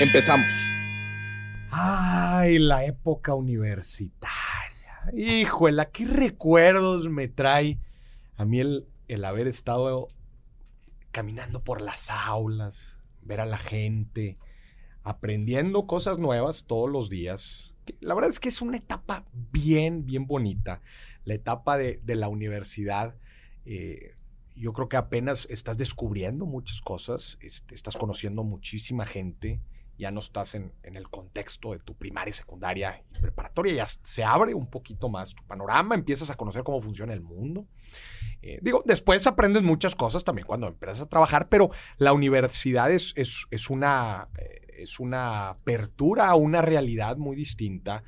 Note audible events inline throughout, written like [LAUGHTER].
Empezamos. Ay, la época universitaria. Híjole, qué recuerdos me trae a mí el, el haber estado caminando por las aulas, ver a la gente, aprendiendo cosas nuevas todos los días. La verdad es que es una etapa bien, bien bonita. La etapa de, la universidad. Eh, yo creo que apenas estás descubriendo muchas cosas, este, estás conociendo muchísima gente, ya no estás en, en, el contexto de tu primaria, secundaria y preparatoria, ya se abre un poquito más tu panorama, empiezas a conocer cómo funciona el mundo. Eh, digo, después aprendes muchas cosas también cuando empiezas a trabajar, pero la universidad es, es, es una, eh, es una apertura a una realidad muy distinta.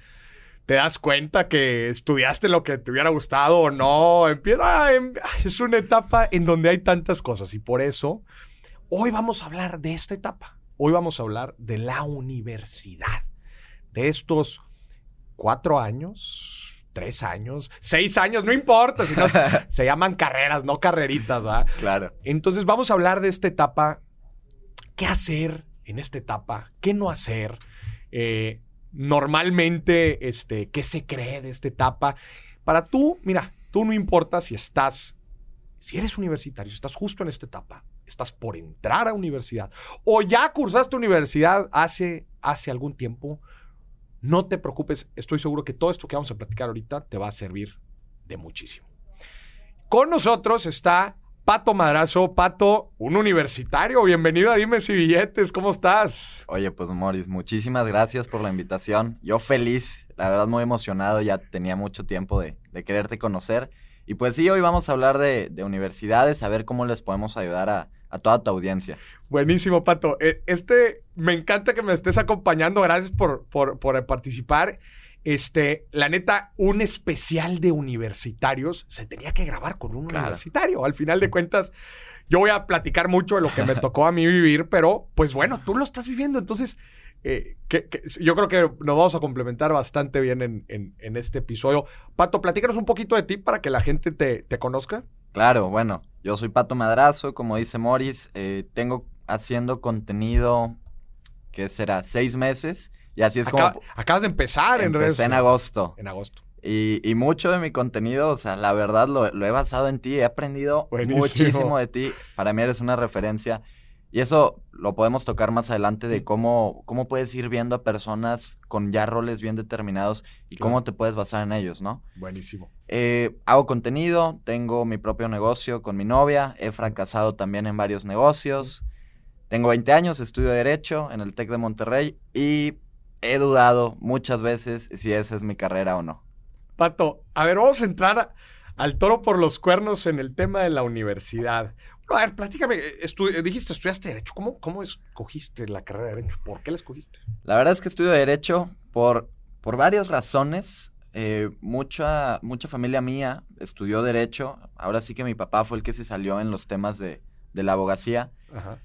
Te das cuenta que estudiaste lo que te hubiera gustado o no. Empieza, em, es una etapa en donde hay tantas cosas y por eso hoy vamos a hablar de esta etapa. Hoy vamos a hablar de la universidad, de estos cuatro años, tres años, seis años, no importa, sino [LAUGHS] se llaman carreras, no carreritas, ¿verdad? Claro. Entonces vamos a hablar de esta etapa, qué hacer en esta etapa, qué no hacer, eh, normalmente, este, qué se cree de esta etapa. Para tú, mira, tú no importa si estás, si eres universitario, si estás justo en esta etapa, estás por entrar a universidad o ya cursaste universidad hace, hace algún tiempo, no te preocupes, estoy seguro que todo esto que vamos a platicar ahorita te va a servir de muchísimo. Con nosotros está Pato Madrazo. Pato, un universitario. Bienvenido a Dime si Billetes. ¿Cómo estás? Oye, pues Moris, muchísimas gracias por la invitación. Yo feliz, la verdad muy emocionado. Ya tenía mucho tiempo de, quererte conocer. Y pues sí, hoy vamos a hablar de, de universidades, a ver cómo les podemos ayudar a, a toda tu audiencia. Buenísimo, Pato. Eh, este, me encanta que me estés acompañando. Gracias por, por, participar. Este, la neta, un especial de universitarios se tenía que grabar con un universitario. Al final de cuentas, yo voy a platicar mucho de lo que me [LAUGHS] tocó a mí vivir, pero pues bueno, tú lo estás viviendo. Entonces, eh, que, yo creo que nos vamos a complementar bastante bien en, en, este episodio. Pato, platícanos un poquito de ti para que la gente te, te conozca. Claro, bueno, yo soy Pato Madrazo, como dice Morris, eh, tengo haciendo contenido, ¿qué será? Seis meses. Y así es como... Acabas de empezar en redes en agosto. En agosto. Y, mucho de mi contenido, o sea, la verdad lo, he basado en ti, he aprendido muchísimo de ti. Para mí eres una referencia. Y eso lo podemos tocar más adelante de cómo, cómo puedes ir viendo a personas con ya roles bien determinados y cómo te puedes basar en ellos, ¿no? Buenísimo. Eh, hago contenido, tengo mi propio negocio con mi novia, he fracasado también en varios negocios. Tengo 20 años, estudio Derecho en el TEC de Monterrey y he dudado muchas veces si esa es mi carrera o no. Pato, a ver, vamos a entrar al toro por los cuernos en el tema de la universidad. A ver, platícame, dijiste, estudiaste Derecho. ¿Cómo, ¿Cómo escogiste la carrera de Derecho? ¿Por qué la escogiste? La verdad es que estudio Derecho por, por varias razones. Eh, mucha, mucha familia mía estudió Derecho. Ahora sí que mi papá fue el que se salió en los temas de, de la abogacía. Ajá.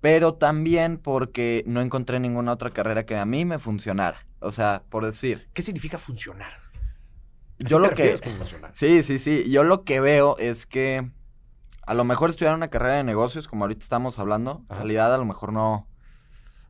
Pero también porque no encontré ninguna otra carrera que a mí me funcionara. O sea, por decir. ¿Qué significa funcionar? Yo lo que. Funcionar? Sí, sí, sí. Yo lo que veo es que a lo mejor estudiar una carrera de negocios, como ahorita estamos hablando, en realidad a lo mejor no,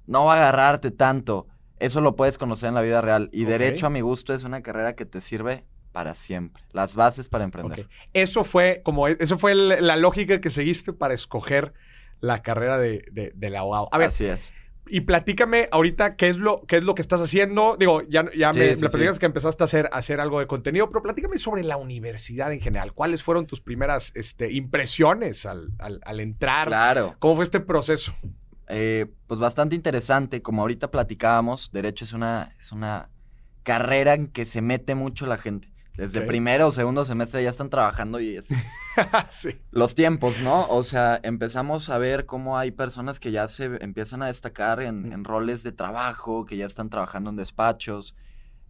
no va a agarrarte tanto. Eso lo puedes conocer en la vida real. Y derecho a mi gusto es una carrera que te sirve para siempre. Las bases para emprender. Eso fue como eso fue la lógica que seguiste para escoger la carrera de, de, del abogado. A ver, Así es. Y platícame ahorita qué es lo, qué es lo que estás haciendo. Digo, ya, ya me, platicas que empezaste a hacer, hacer algo de contenido, pero platícame sobre la universidad en general. ¿Cuáles fueron tus primeras este, impresiones al, al, entrar? Claro. ¿Cómo fue este proceso? Eh, pues bastante interesante. Como ahorita platicábamos, Derecho es una, es una carrera en que se mete mucho la gente. Desde primero o segundo semestre ya están trabajando y es... [LAUGHS] sí. Los tiempos, ¿no? O sea, empezamos a ver cómo hay personas que ya se empiezan a destacar en, en roles de trabajo, que ya están trabajando en despachos.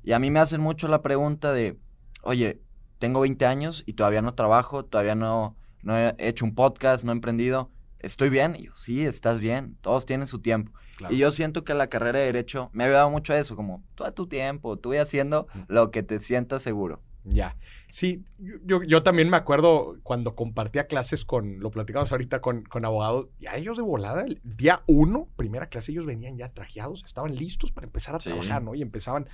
Y a mí me hacen mucho la pregunta de, oye, tengo 20 años y todavía no trabajo, todavía no, no he hecho un podcast, no he emprendido. ¿Estoy bien? Y yo, sí, estás bien. Todos tienen su tiempo. Y yo siento que la carrera de Derecho me ha ayudado mucho a eso, como tú a tu tiempo, tú voy haciendo lo que te sientas seguro. Ya. Sí, yo, yo, también me acuerdo cuando compartía clases con, lo platicamos ahorita con, con abogados, ya ellos de volada, el día uno, primera clase, ellos venían ya trajeados, estaban listos para empezar a trabajar, ¿no? Y empezaban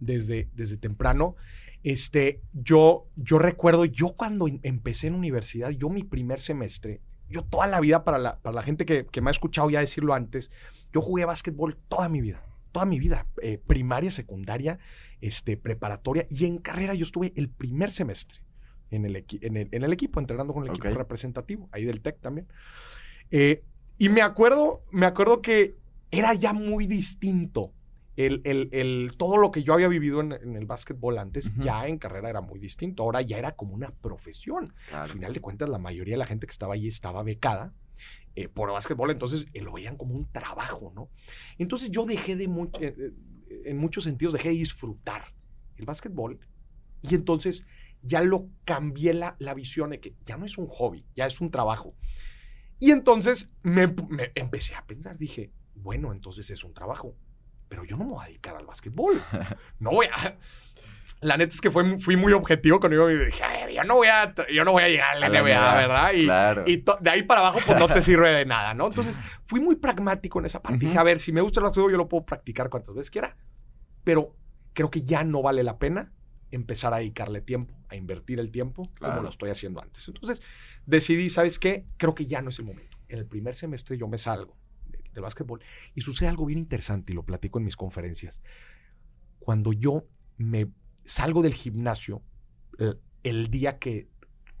desde, desde temprano. Este, yo, yo recuerdo, yo cuando em, empecé en universidad, yo mi primer semestre, yo toda la vida, para la, para la gente que, que me ha escuchado ya decirlo antes, yo jugué básquetbol toda mi vida, toda mi vida, eh, primaria, secundaria, este, preparatoria y en carrera yo estuve el primer semestre en el, en el, equipo, entrenando con el equipo representativo, ahí del TEC también. Eh, y me acuerdo, me acuerdo que era ya muy distinto el, todo lo que yo había vivido en, el básquetbol antes, ya en carrera era muy distinto. Ahora ya era como una profesión. Al final de cuentas, la mayoría de la gente que estaba allí estaba becada eh, por básquetbol, entonces eh, lo veían como un trabajo, ¿no? Entonces yo dejé de, eh, en muchos sentidos, dejé de disfrutar el básquetbol y entonces ya lo cambié la, la visión de que ya no es un hobby, ya es un trabajo. Y entonces me empecé a pensar, dije, bueno, entonces es un trabajo pero yo no me voy a dedicar al básquetbol. [LAUGHS] No voy a... La neta es que fui muy objetivo conmigo y dije, yo no voy a, yo no voy a llegar a la NBA, ¿verdad? Y, y de ahí para abajo, pues no te [LAUGHS] sirve de nada, ¿no? Entonces, fui muy pragmático en esa parte. Dije, a ver, si me gusta el básquetbol, yo lo puedo practicar cuantas veces quiera. Pero creo que ya no vale la pena empezar a dedicarle tiempo, a invertir el tiempo como lo estoy haciendo antes. Entonces, decidí, ¿sabes qué? Creo que ya no es el momento. En el primer semestre yo me salgo del básquetbol. Y sucede algo bien interesante y lo platico en mis conferencias. Cuando yo me salgo del gimnasio, el, día que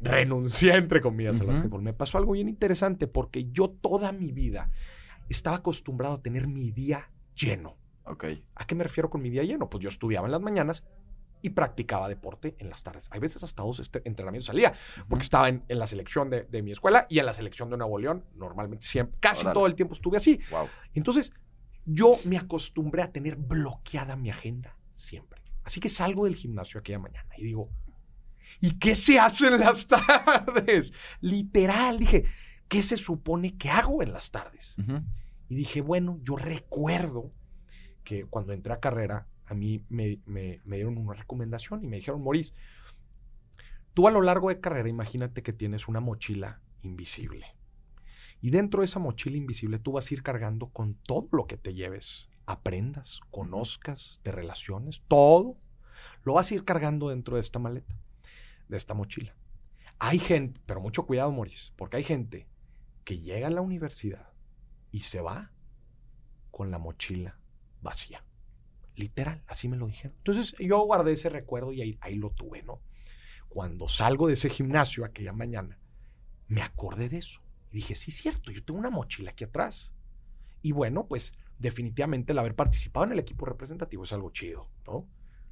renuncié, entre comillas, al básquetbol, me pasó algo bien interesante porque yo toda mi vida estaba acostumbrado a tener mi día lleno. Okay. ¿A qué me refiero con mi día lleno? Pues yo estudiaba en las mañanas y practicaba deporte en las tardes. Hay veces hasta dos este, entrenamientos salía, porque estaba en, la selección de, mi escuela y en la selección de Nuevo León. Normalmente, siempre, casi todo el tiempo estuve así. Entonces, yo me acostumbré a tener bloqueada mi agenda siempre. Así que salgo del gimnasio aquella mañana y digo, ¿y qué se hace en las [LAUGHS] tardes? Literal, dije, ¿qué se supone que hago en las tardes? Y dije, bueno, yo recuerdo que cuando entré a carrera, a mí me, dieron una recomendación y me dijeron, Maurice, tú a lo largo de carrera, imagínate que tienes una mochila invisible. Y dentro de esa mochila invisible tú vas a ir cargando con todo lo que te lleves, aprendas, conozcas, te relaciones, todo. Lo vas a ir cargando dentro de esta maleta, de esta mochila. Hay gente, pero mucho cuidado, Maurice, porque hay gente que llega a la universidad y se va con la mochila vacía. Literal, así me lo dijeron. Entonces yo guardé ese recuerdo y ahí, ahí lo tuve, ¿no? Cuando salgo de ese gimnasio aquella mañana, me acordé de eso. Y dije, sí, cierto, yo tengo una mochila aquí atrás. Y bueno, pues definitivamente el haber participado en el equipo representativo es algo chido, ¿no?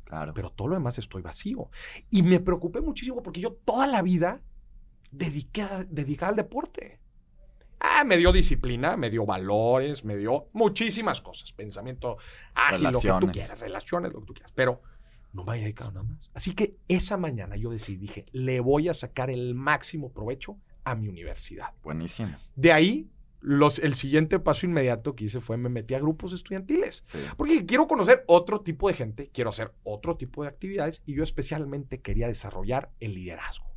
Claro. Pero todo lo demás estoy vacío. Y me preocupé muchísimo porque yo toda la vida dediqué dediqué al deporte. Ah, me dio disciplina, me dio valores, me dio muchísimas cosas. Pensamiento ágil, lo que tú quieras, relaciones, lo que tú quieras. Pero no me había dedicado nada más. Así que esa mañana yo decidí, dije, le voy a sacar el máximo provecho a mi universidad. Buenísimo. De ahí, los, el siguiente paso inmediato que hice fue me metí a grupos estudiantiles. Porque quiero conocer otro tipo de gente, quiero hacer otro tipo de actividades y yo especialmente quería desarrollar el liderazgo.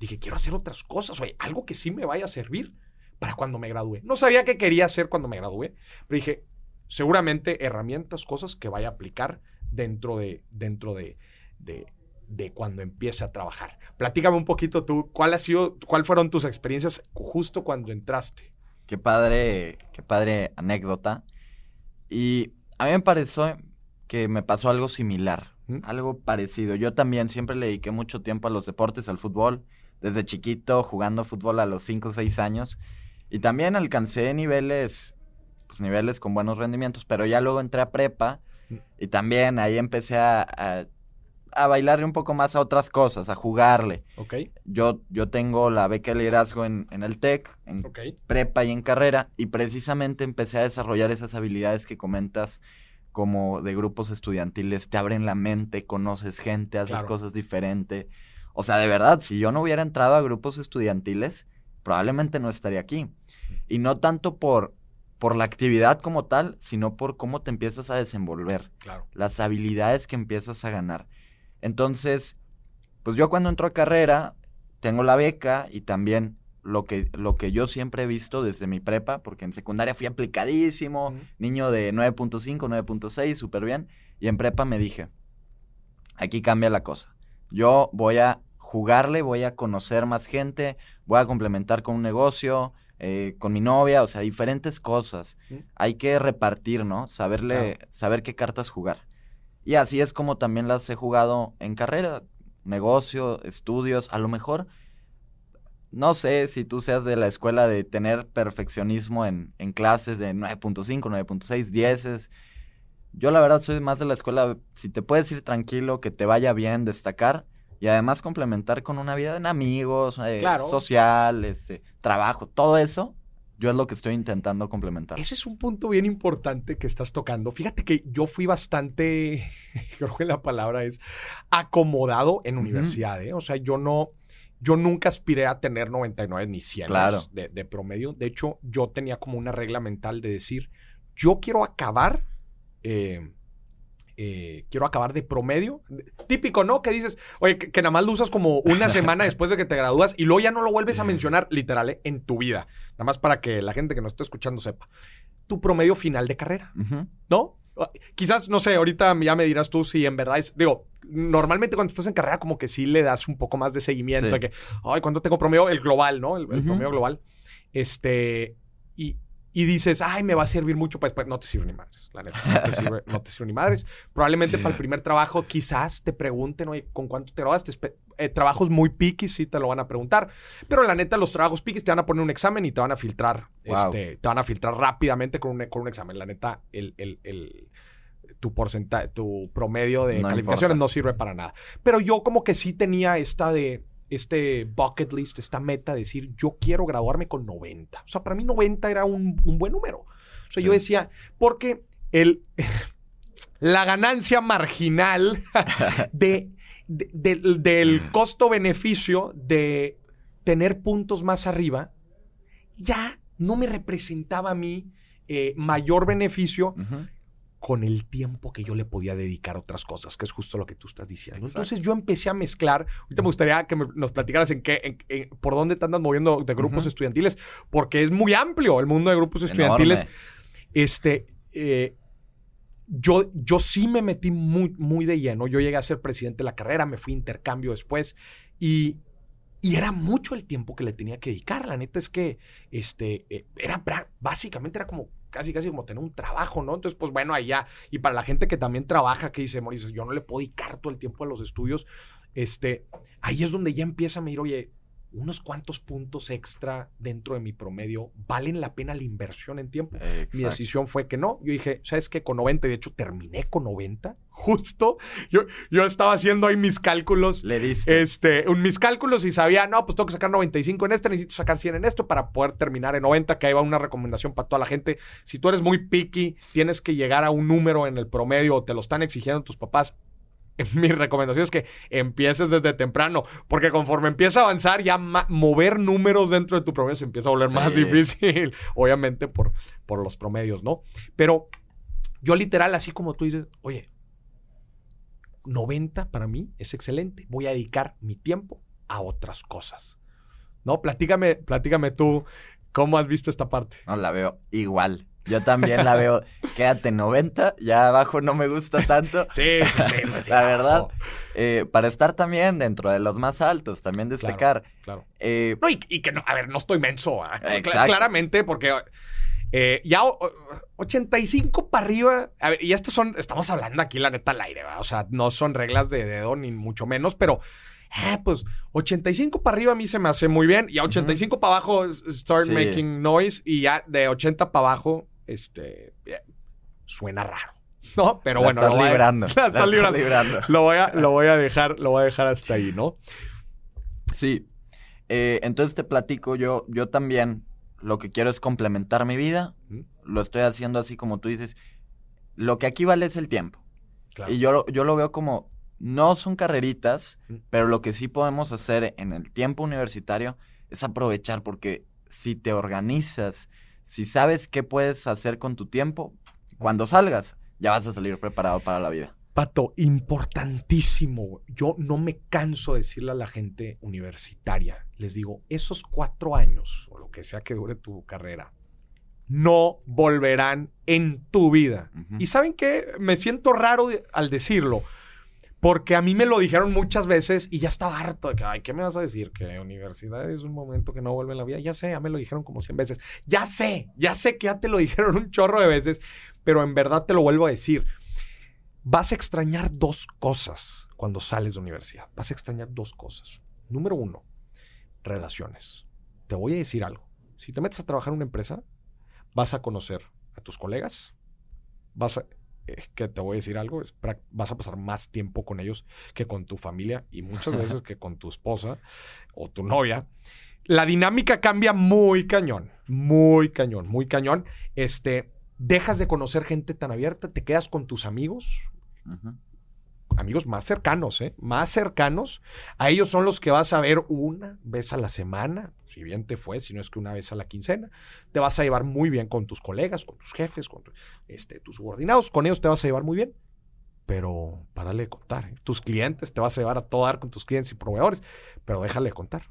Dije, quiero hacer otras cosas, oye, algo que sí me vaya a servir para cuando me gradué. No sabía qué quería hacer cuando me gradué, pero dije, seguramente herramientas, cosas que vaya a aplicar dentro de, dentro de, de, cuando empiece a trabajar. Platícame un poquito tú, ¿cuál ha sido, cuál fueron tus experiencias justo cuando entraste? Qué padre, qué padre anécdota. Y a mí me pareció que me pasó algo similar, ¿Mm? algo parecido. Yo también siempre le dediqué mucho tiempo a los deportes, al fútbol. Desde chiquito, jugando fútbol a los 5 o 6 años. Y también alcancé niveles, pues niveles con buenos rendimientos, pero ya luego entré a prepa y también ahí empecé a, a bailarle un poco más a otras cosas, a jugarle. Ok. Yo, yo tengo la beca de liderazgo en, en el TEC, en prepa y en carrera, y precisamente empecé a desarrollar esas habilidades que comentas como de grupos estudiantiles, te abren la mente, conoces gente, haces cosas diferentes. O sea, de verdad, si yo no hubiera entrado a grupos estudiantiles, probablemente no estaría aquí. Y no tanto por, por la actividad como tal, sino por cómo te empiezas a desenvolver. Claro. Las habilidades que empiezas a ganar. Entonces, pues yo cuando entro a carrera, tengo la beca y también lo que, lo que yo siempre he visto desde mi prepa, porque en secundaria fui aplicadísimo, niño de 9.5, 9.6, súper bien, y en prepa me dije, aquí cambia la cosa. Yo voy a jugarle, voy a conocer más gente, voy a complementar con un negocio, eh, con mi novia, o sea, diferentes cosas. Hay que repartir, ¿no? Saberle, saber qué cartas jugar. Y así es como también las he jugado en carrera, negocio, estudios, a lo mejor, no sé si tú seas de la escuela de tener perfeccionismo en, en clases de 9.5, 9.6, 10. Yo la verdad soy más de la escuela, si te puedes ir tranquilo, que te vaya bien, destacar y además complementar con una vida en amigos, eh, social, este, trabajo, todo eso, yo es lo que estoy intentando complementar. Ese es un punto bien importante que estás tocando. Fíjate que yo fui bastante, [LAUGHS] creo que la palabra es acomodado en universidad. ¿eh? O sea, yo no, yo nunca aspiré a tener 99 ni 100 de, promedio. De hecho, yo tenía como una regla mental de decir, yo quiero acabar eh, eh, quiero acabar de promedio. Típico, ¿no? Que dices, oye, que, nada más lo usas como una semana después de que te gradúas y luego ya no lo vuelves a mencionar, literal, ¿eh? en tu vida. Nada más para que la gente que nos está escuchando sepa. Tu promedio final de carrera, ¿no? Ah, quizás, no sé, ahorita ya me dirás tú si en verdad es, digo, normalmente cuando estás en carrera como que sí le das un poco más de seguimiento, de que, ay, ¿cuánto tengo promedio? El global, ¿no? El, el promedio global. Este, y, y dices, ay, me va a servir mucho para después. No te sirve ni madres, la neta. No te sirve, no te sirve ni madres. Probablemente para el primer trabajo, quizás te pregunten, oye, ¿con cuánto te grabaste? Eh, trabajos muy piquis sí te lo van a preguntar. Pero la neta, los trabajos piquis te van a poner un examen y te van a filtrar. Este, te van a filtrar rápidamente con un, con un examen. La neta, el, el, el tu porcentaje, tu promedio de calificaciones no sirve para nada. Pero yo como que sí tenía esta de este bucket list, esta meta de decir, yo quiero graduarme con 90. O sea, para mí 90 era un, buen número. O sea, yo decía, porque el, [LAUGHS] la ganancia marginal [LAUGHS] de, del costo-beneficio de tener puntos más arriba ya no me representaba a mí eh, mayor beneficio con el tiempo que yo le podía dedicar a otras cosas, que es justo lo que tú estás diciendo. Entonces yo empecé a mezclar. Ahorita me gustaría que nos platicaras en qué, por dónde te andas moviendo de grupos estudiantiles, porque es muy amplio el mundo de grupos estudiantiles. Este, eh, yo, yo sí me metí muy, muy de lleno. Yo llegué a ser presidente de la carrera, me fui a intercambio después y, y era mucho el tiempo que le tenía que dedicar. La neta es que este, eh, era básicamente era como casi, casi como tener un trabajo, ¿no? Entonces, pues bueno, allá, y para la gente que también trabaja, que dice, Moris, yo no le puedo dedicar todo el tiempo a los estudios, este, ahí es donde ya empieza a medir, oye, unos cuantos puntos extra dentro de mi promedio valen la pena la inversión en tiempo. Mi decisión fue que no. Yo dije, ¿sabes qué? Con 90, de hecho terminé con 90, justo. Yo, yo estaba haciendo ahí mis cálculos. Le diste. Este, un, mis cálculos y sabía, no, pues tengo que sacar 95 en este, necesito sacar 100 en esto para poder terminar en 90, que ahí va una recomendación para toda la gente. Si tú eres muy picky, tienes que llegar a un número en el promedio o te lo están exigiendo tus papás, [LAUGHS] mi recomendación es que empieces desde temprano, porque conforme empieza a avanzar, ya mover números dentro de tu promedio se empieza a volver más difícil, [LAUGHS] obviamente por, por los promedios, ¿no? Pero yo literal, así como tú dices, oye, 90 para mí es excelente, voy a dedicar mi tiempo a otras cosas. ¿No? Platícame, platícame tú cómo has visto esta parte. No, la veo igual. Yo también la veo, [LAUGHS] quédate 90, ya abajo no me gusta tanto. [LAUGHS] sí, sí, sí. [LAUGHS] la verdad, eh, para estar también dentro de los más altos, también destacar. Claro. Eh, no, y, que no, a ver, no estoy menso, ¿ah? claramente, porque eh, ya 85 para arriba, a ver, y estas son, estamos hablando aquí la neta al aire, ¿verdad? o sea, no son reglas de dedo ni mucho menos, pero eh, pues 85 para arriba a mí se me hace muy bien. Y a 85 para abajo, start making noise. Y ya de 80 para abajo, este, suena raro. No, pero bueno. Estás lo librando. [LAUGHS] la estás librando. Lo, voy a, lo, voy a dejar, lo voy a dejar hasta ahí, ¿no? Sí. Eh, entonces te platico, yo, yo también lo que quiero es complementar mi vida. Lo estoy haciendo así como tú dices. Lo que aquí vale es el tiempo. Y yo, yo lo veo como, no son carreritas, pero lo que sí podemos hacer en el tiempo universitario es aprovechar, porque si te organizas, si sabes qué puedes hacer con tu tiempo, cuando salgas, ya vas a salir preparado para la vida. Pato, importantísimo. Yo no me canso de decirle a la gente universitaria, les digo, esos cuatro años, o lo que sea que dure tu carrera, no volverán en tu vida. Y saben qué, me siento raro al decirlo, porque a mí me lo dijeron muchas veces y ya estaba harto de que, ay, ¿qué me vas a decir? Que universidad es un momento que no vuelve en la vida. Ya sé, ya me lo dijeron como 100 veces. Ya sé, ya sé que ya te lo [LAUGHS] dijeron un chorro de veces, pero en verdad te lo vuelvo a decir. Vas a extrañar dos cosas cuando sales de universidad. Vas a extrañar dos cosas. Número uno, relaciones. Te voy a decir algo. Si te metes a trabajar en una empresa, vas a conocer a tus colegas, vas a, eh, que te voy a decir algo, es, vas a pasar más tiempo con ellos que con tu familia y muchas veces [LAUGHS] que con tu esposa o tu novia. La dinámica cambia muy cañón, muy cañón, muy cañón. Este, dejas de conocer gente tan abierta, te quedas con tus amigos, amigos más cercanos, ¿eh? Más cercanos. A ellos son los que vas a ver una vez a la semana, si bien te fue, si no es que una vez a la quincena. Te vas a llevar muy bien con tus colegas, con tus jefes, con este, tus subordinados. Con ellos te vas a llevar muy bien. Pero párale de contar. ¿eh? Tus clientes te vas a llevar a todo dar con tus clientes y proveedores. Pero déjale de contar.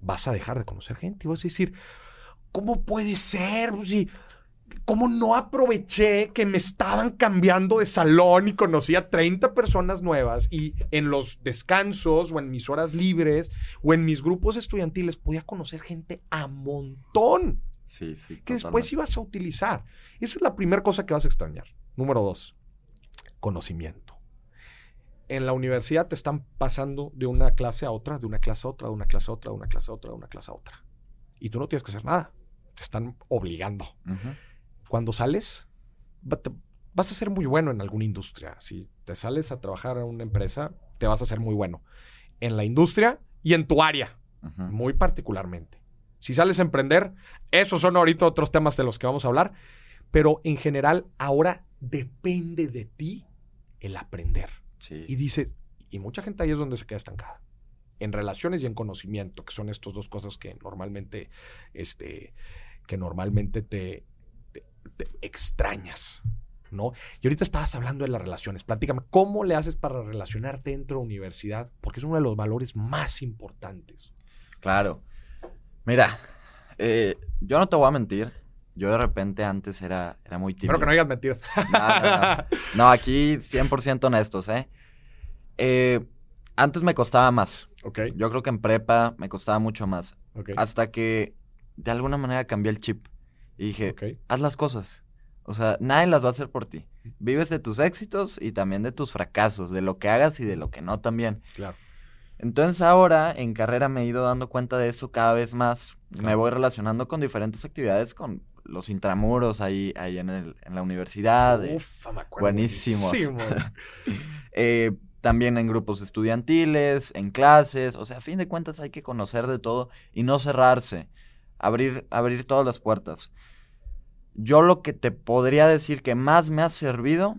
Vas a dejar de conocer gente y vas a decir, ¿cómo puede ser? Pues si ¿Cómo no aproveché que me estaban cambiando de salón y conocía 30 personas nuevas y en los descansos o en mis horas libres o en mis grupos estudiantiles podía conocer gente a montón? Sí, sí. Que después ibas a utilizar. Esa es la primera cosa que vas a extrañar. Número dos, conocimiento. En la universidad te están pasando de una clase a otra, de una clase a otra, de una clase a otra, de una clase a otra, de una clase a otra. Y tú no tienes que hacer nada. Te están obligando cuando sales, vas a ser muy bueno en alguna industria. Si te sales a trabajar en una empresa, te vas a ser muy bueno en la industria y en tu área, muy particularmente. Si sales a emprender, esos son ahorita otros temas de los que vamos a hablar, pero en general ahora depende de ti el aprender. Y dices, y mucha gente ahí es donde se queda estancada. En relaciones y en conocimiento, que son estas dos cosas que normalmente, este, que normalmente te, extrañas, ¿no? Y ahorita estabas hablando de las relaciones. Platícame, ¿cómo le haces para relacionarte dentro de la universidad? Porque es uno de los valores más importantes. Claro. Mira, eh, yo no te voy a mentir. Yo de repente antes era, era muy tímido. Espero que no digas mentiras. [LAUGHS] No, aquí 100% honestos, ¿eh? ¿eh? Antes me costaba más. Ok. Yo creo que en prepa me costaba mucho más. Hasta que de alguna manera cambié el chip. Y dije, haz las cosas. O sea, nadie las va a hacer por ti. Vives de tus éxitos y también de tus fracasos, de lo que hagas y de lo que no también. Claro. Entonces ahora en carrera me he ido dando cuenta de eso cada vez más. Me voy relacionando con diferentes actividades, con los intramuros ahí, ahí en, el, en la universidad. Uf, me acuerdo. Buenísimos. [LAUGHS] eh, también en grupos estudiantiles, en clases. O sea, a fin de cuentas hay que conocer de todo y no cerrarse. Abrir, abrir todas las puertas. Yo lo que te podría decir que más me ha servido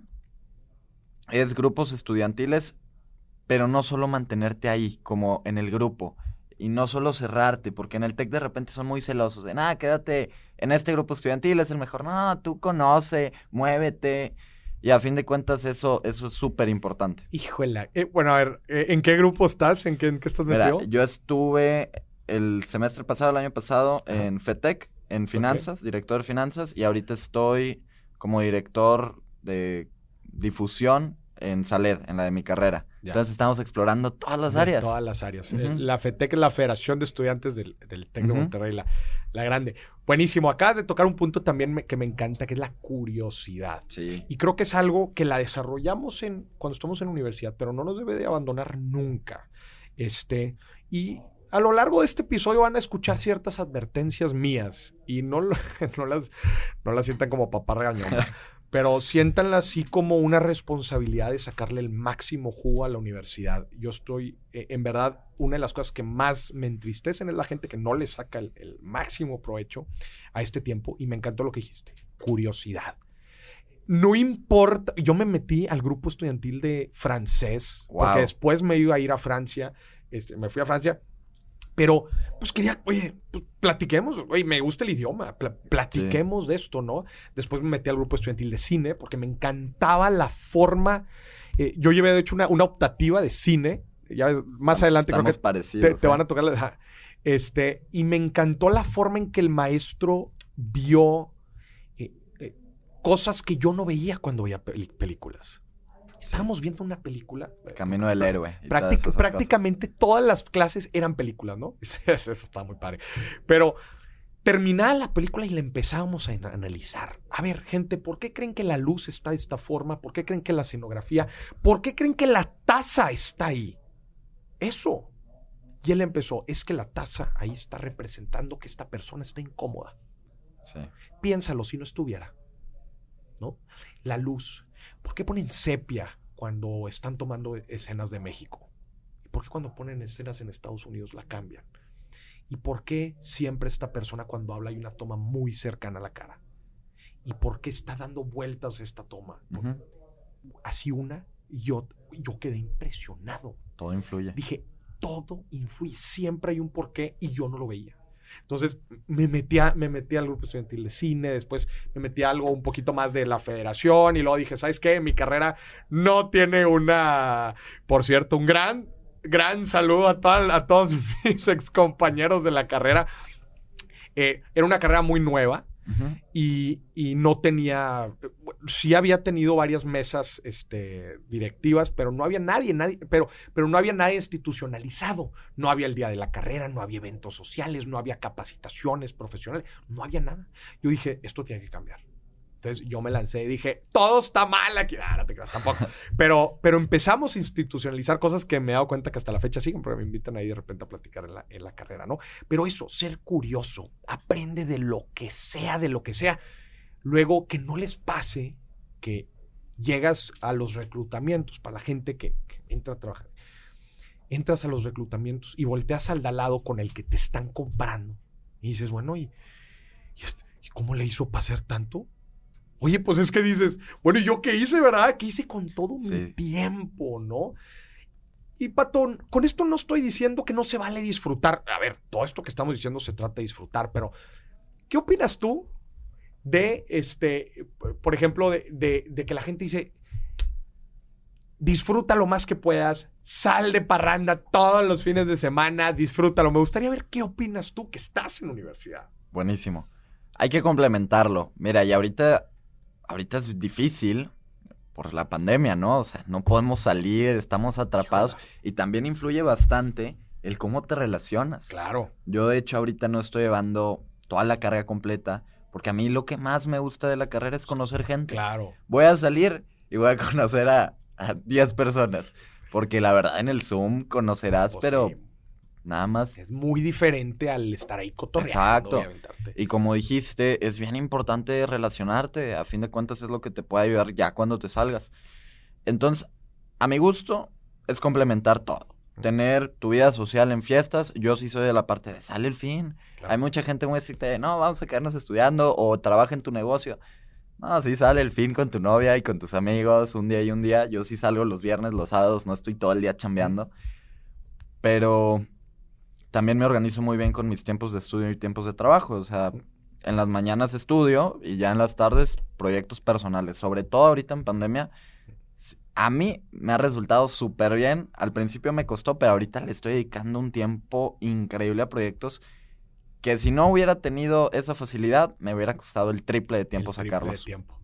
es grupos estudiantiles, pero no solo mantenerte ahí, como en el grupo, y no solo cerrarte, porque en el TEC de repente son muy celosos de, nada, quédate en este grupo estudiantil, es el mejor, no, tú conoce, muévete. Y a fin de cuentas eso, eso es súper importante. Híjole. Eh, bueno, a ver, eh, ¿en qué grupo estás? ¿En qué, en qué estás metido? yo estuve el semestre pasado, el año pasado, en FETEC, en finanzas, director de finanzas, y ahorita estoy como director de difusión en SALED, en la de mi carrera. Entonces estamos explorando todas las áreas. Todas las áreas. Eh, la FETEC es la Federación de Estudiantes del, del TEC de Monterrey, la, la, grande. Buenísimo. Acabas de tocar un punto también que me encanta, que es la curiosidad. Sí. Y creo que es algo que la desarrollamos en, cuando estamos en universidad, pero no nos debe de abandonar nunca. Este, y a lo largo de este episodio van a escuchar ciertas advertencias mías y no, [LAUGHS] no, las, no las sientan como papá regañón. [LAUGHS] pero siéntanla así como una responsabilidad de sacarle el máximo jugo a la universidad. Yo estoy, eh, en verdad, una de las cosas que más me entristecen es la gente que no le saca el, máximo provecho a este tiempo y me encantó lo que dijiste, curiosidad. No importa, yo me metí al grupo estudiantil de francés, porque después me iba a ir a Francia, este, me fui a Francia pero, pues quería, oye, pues, platiquemos, oye, me gusta el idioma, platiquemos de esto, ¿no? Después me metí al grupo estudiantil de cine porque me encantaba la forma. Eh, yo llevé, de hecho, una, una optativa de cine. Ya más adelante creo que te, te, van a ¿eh? tocar la. Este, y me encantó la forma en que el maestro vio eh, cosas que yo no veía cuando veía películas. Estábamos viendo una película. Camino del héroe. prácticamente todas las clases eran películas, ¿no? [LAUGHS] Eso está muy padre. Pero terminaba la película y la empezábamos a analizar. A ver, gente, ¿por qué creen que la luz está de esta forma? ¿Por qué creen que la escenografía? ¿Por qué creen que la taza está ahí? Eso. Y él empezó, es que la taza ahí está representando que esta persona está incómoda. Sí. Piénsalo si no estuviera. ¿No? La luz, ¿Por qué ponen sepia cuando están tomando escenas de México? ¿Y por qué cuando ponen escenas en Estados Unidos la cambian? ¿Y por qué siempre esta persona cuando habla hay una toma muy cercana a la cara? ¿Y por qué está dando vueltas esta toma? Así una, yo, yo quedé impresionado. Todo influye. Dije, todo influye. Siempre hay un porqué y yo no lo veía. Entonces me metí, me metí al grupo estudiantil de cine, después me metí a algo un poquito más de la federación y luego dije, ¿sabes qué? Mi carrera no tiene una, por cierto, un gran, gran saludo a, a todos [LAUGHS] mis ex compañeros de la carrera. Eh, era una carrera muy nueva y, no tenía, sí había tenido varias mesas este, directivas, pero no había nadie, nadie, pero, pero no había nadie institucionalizado. No había el día de la carrera, no había eventos sociales, no había capacitaciones profesionales, no había nada. Yo dije, esto tiene que cambiar. Entonces yo me lancé y dije, todo está mal aquí. Ah, no te creas tampoco. [LAUGHS] pero, pero empezamos a institucionalizar cosas que me he dado cuenta que hasta la fecha siguen, porque me invitan ahí de repente a platicar en la, en la carrera, ¿no? Pero eso, ser curioso, aprende de lo que sea, de lo que sea. Luego, que no les pase que llegas a los reclutamientos para la gente que, entra a trabajar. Entras a los reclutamientos y volteas al lado con el que te están comprando. Y dices, bueno, ¿y, y, este, cómo le hizo pasar tanto? Oye, pues es que dices, bueno, ¿y yo qué hice, verdad? ¿Qué hice con todo mi tiempo, no? Y Patón, con esto no estoy diciendo que no se vale disfrutar. A ver, todo esto que estamos diciendo se trata de disfrutar, pero ¿qué opinas tú de, este, por ejemplo, de, de que la gente dice, disfruta lo más que puedas, sal de parranda todos los fines de semana, disfrútalo. Me gustaría ver qué opinas tú que estás en la universidad. Buenísimo. Hay que complementarlo. Mira, y ahorita ahorita es difícil por la pandemia, ¿no? O sea, no podemos salir, estamos atrapados y también influye bastante el cómo te relacionas. Claro. Yo de hecho ahorita no estoy llevando toda la carga completa porque a mí lo que más me gusta de la carrera es conocer gente. Claro. Voy a salir y voy a conocer a, 10 personas. Porque la verdad en el Zoom conocerás, pues pero Nada más. Es muy diferente al estar ahí cotorreando. Exacto. Y como dijiste, es bien importante relacionarte. A fin de cuentas es lo que te puede ayudar ya cuando te salgas. Entonces, a mi gusto, es complementar todo. Tener tu vida social en fiestas. Yo sí soy de la parte de sale el fin. Hay mucha gente muy estricta no, vamos a quedarnos estudiando o trabaja en tu negocio. No, sí sale el fin con tu novia y con tus amigos un día y un día. Yo sí salgo los viernes, los sábados, no estoy todo el día chambeando. Pero también me organizo muy bien con mis tiempos de estudio y tiempos de trabajo. O sea, en las mañanas estudio y ya en las tardes proyectos personales. Sobre todo ahorita en pandemia, a mí me ha resultado súper bien. Al principio me costó, pero ahorita le estoy dedicando un tiempo increíble a proyectos que si no hubiera tenido esa facilidad, me hubiera costado el triple de tiempo el sacarlos. De tiempo.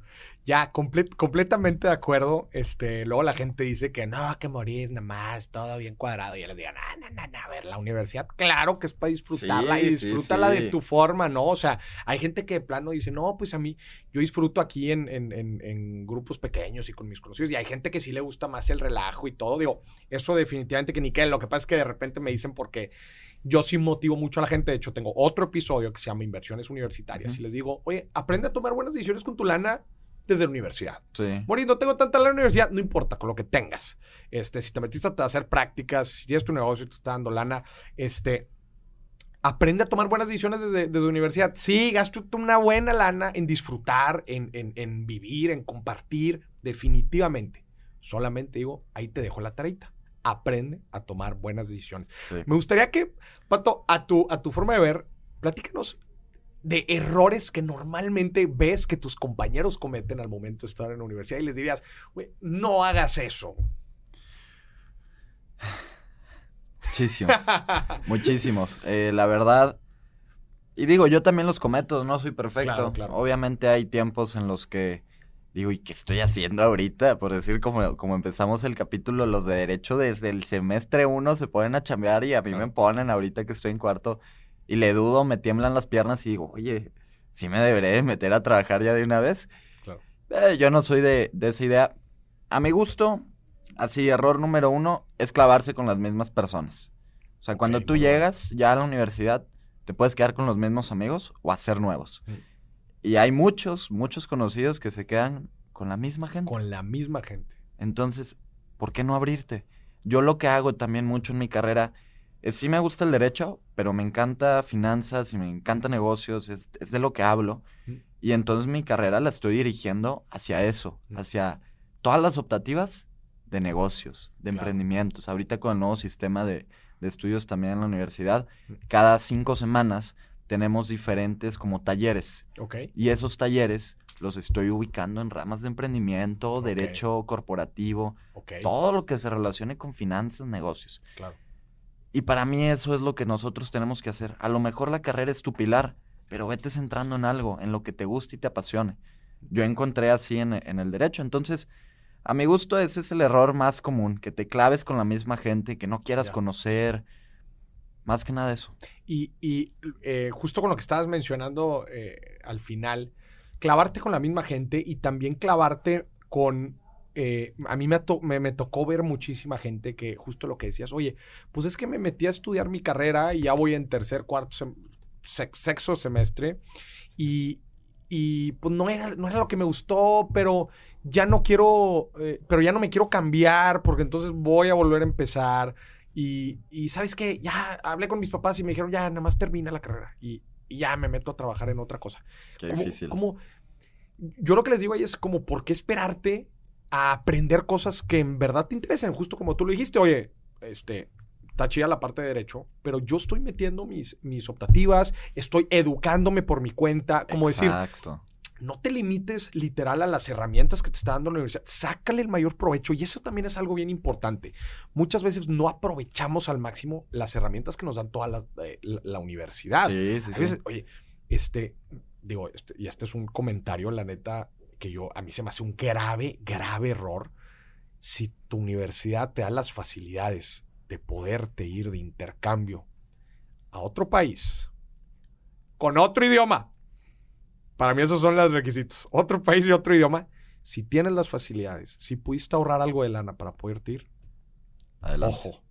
Ya, completamente de acuerdo. Este, luego la gente dice que no, que morir nada más, todo bien cuadrado. Y yo les digo, no, no, no, a ver, la universidad, claro que es para disfrutarla y disfrútala de tu forma, ¿no? O sea, hay gente que de plano dice, no, pues a mí, yo disfruto aquí en, en, en, grupos pequeños y con mis conocidos. Y hay gente que sí le gusta más el relajo y todo. Digo, eso definitivamente que ni qué. Lo que pasa es que de repente me dicen porque yo sí motivo mucho a la gente. De hecho, tengo otro episodio que se llama Inversiones Universitarias. Y les digo, oye, aprende a tomar buenas decisiones con tu lana desde la universidad. Sí. Morir, no tengo tanta en la universidad, no importa, con lo que tengas. Este, si te metiste a hacer prácticas, si tienes tu negocio y te está dando lana, este, aprende a tomar buenas decisiones desde, desde la universidad. Sí, gasto una buena lana en disfrutar, en, en, en vivir, en compartir, definitivamente. Solamente digo, ahí te dejo la tareita aprende a tomar buenas decisiones. Me gustaría que, Pato, a tu, a tu forma de ver, platícanos de errores que normalmente ves que tus compañeros cometen al momento de estar en la universidad y les dirías, güey, no hagas eso. Muchísimos. muchísimos. [LAUGHS] Eh, la verdad. Y digo, yo también los cometo, no soy perfecto. Obviamente hay tiempos en los que digo, ¿y qué estoy haciendo ahorita? Por decir, como, como empezamos el capítulo, los de derecho desde el semestre uno se ponen a chambear y a mí me ponen ahorita que estoy en cuarto y le dudo, me tiemblan las piernas y digo, oye, ¿sí me deberé meter a trabajar ya de una vez? Claro. Eh, yo no soy de, de esa idea. A mi gusto, así, error número uno es clavarse con las mismas personas. O sea, cuando tú llegas ya a la universidad, te puedes quedar con los mismos amigos o hacer nuevos. Mm. Y hay muchos, muchos conocidos que se quedan con la misma gente. Con la misma gente. Entonces, ¿por qué no abrirte? Yo lo que hago también mucho en mi carrera sí me gusta el derecho, pero me encanta finanzas y me encanta negocios, es, de lo que hablo. Y entonces mi carrera la estoy dirigiendo hacia eso, hacia todas las optativas de negocios, de emprendimientos. Ahorita con el nuevo sistema de, de estudios también en la universidad, cada cinco semanas tenemos diferentes como talleres. Ok. Y esos talleres los estoy ubicando en ramas de emprendimiento, derecho corporativo, todo lo que se relacione con finanzas, negocios. Claro. Y para mí eso es lo que nosotros tenemos que hacer. A lo mejor la carrera es tu pilar, pero vete centrando en algo, en lo que te guste y te apasione. Yo encontré así en, el derecho. Entonces, a mi gusto ese es el error más común, que te claves con la misma gente, que no quieras conocer, más que nada eso. Y, eh, justo con lo que estabas mencionando eh, al final, clavarte con la misma gente y también clavarte con... Eh, a mí me, me, tocó ver muchísima gente que justo lo que decías, oye, pues es que me metí a estudiar mi carrera y ya voy en tercer, cuarto, sexto semestre y, y pues no era, no era lo que me gustó, pero ya no quiero, pero ya no me quiero cambiar porque entonces voy a volver a empezar. Y, ¿sabes qué? Ya hablé con mis papás y me dijeron, ya, nada más termina la carrera. Y, ya me meto a trabajar en otra cosa. Qué difícil. Como, yo lo que les digo ahí es como, ¿por qué esperarte a aprender cosas que en verdad te interesen? Justo como tú lo dijiste, oye, este, está chida la parte de derecho, pero yo estoy metiendo mis, mis optativas, estoy educándome por mi cuenta, como Exacto. decir, no te limites literal a las herramientas que te está dando la universidad. Sácale el mayor provecho y eso también es algo bien importante. Muchas veces no aprovechamos al máximo las herramientas que nos dan toda la, eh, universidad. Sí, sí, sí. oye, este, digo, este, y este es un comentario, la neta, que yo, a mí se me hace un grave, grave error. Si tu universidad te da las facilidades de poderte ir de intercambio a otro país con otro idioma, para mí esos son los requisitos. Otro país y otro idioma. Si tienes las facilidades, si pudiste ahorrar algo de lana para poderte ir, ojo,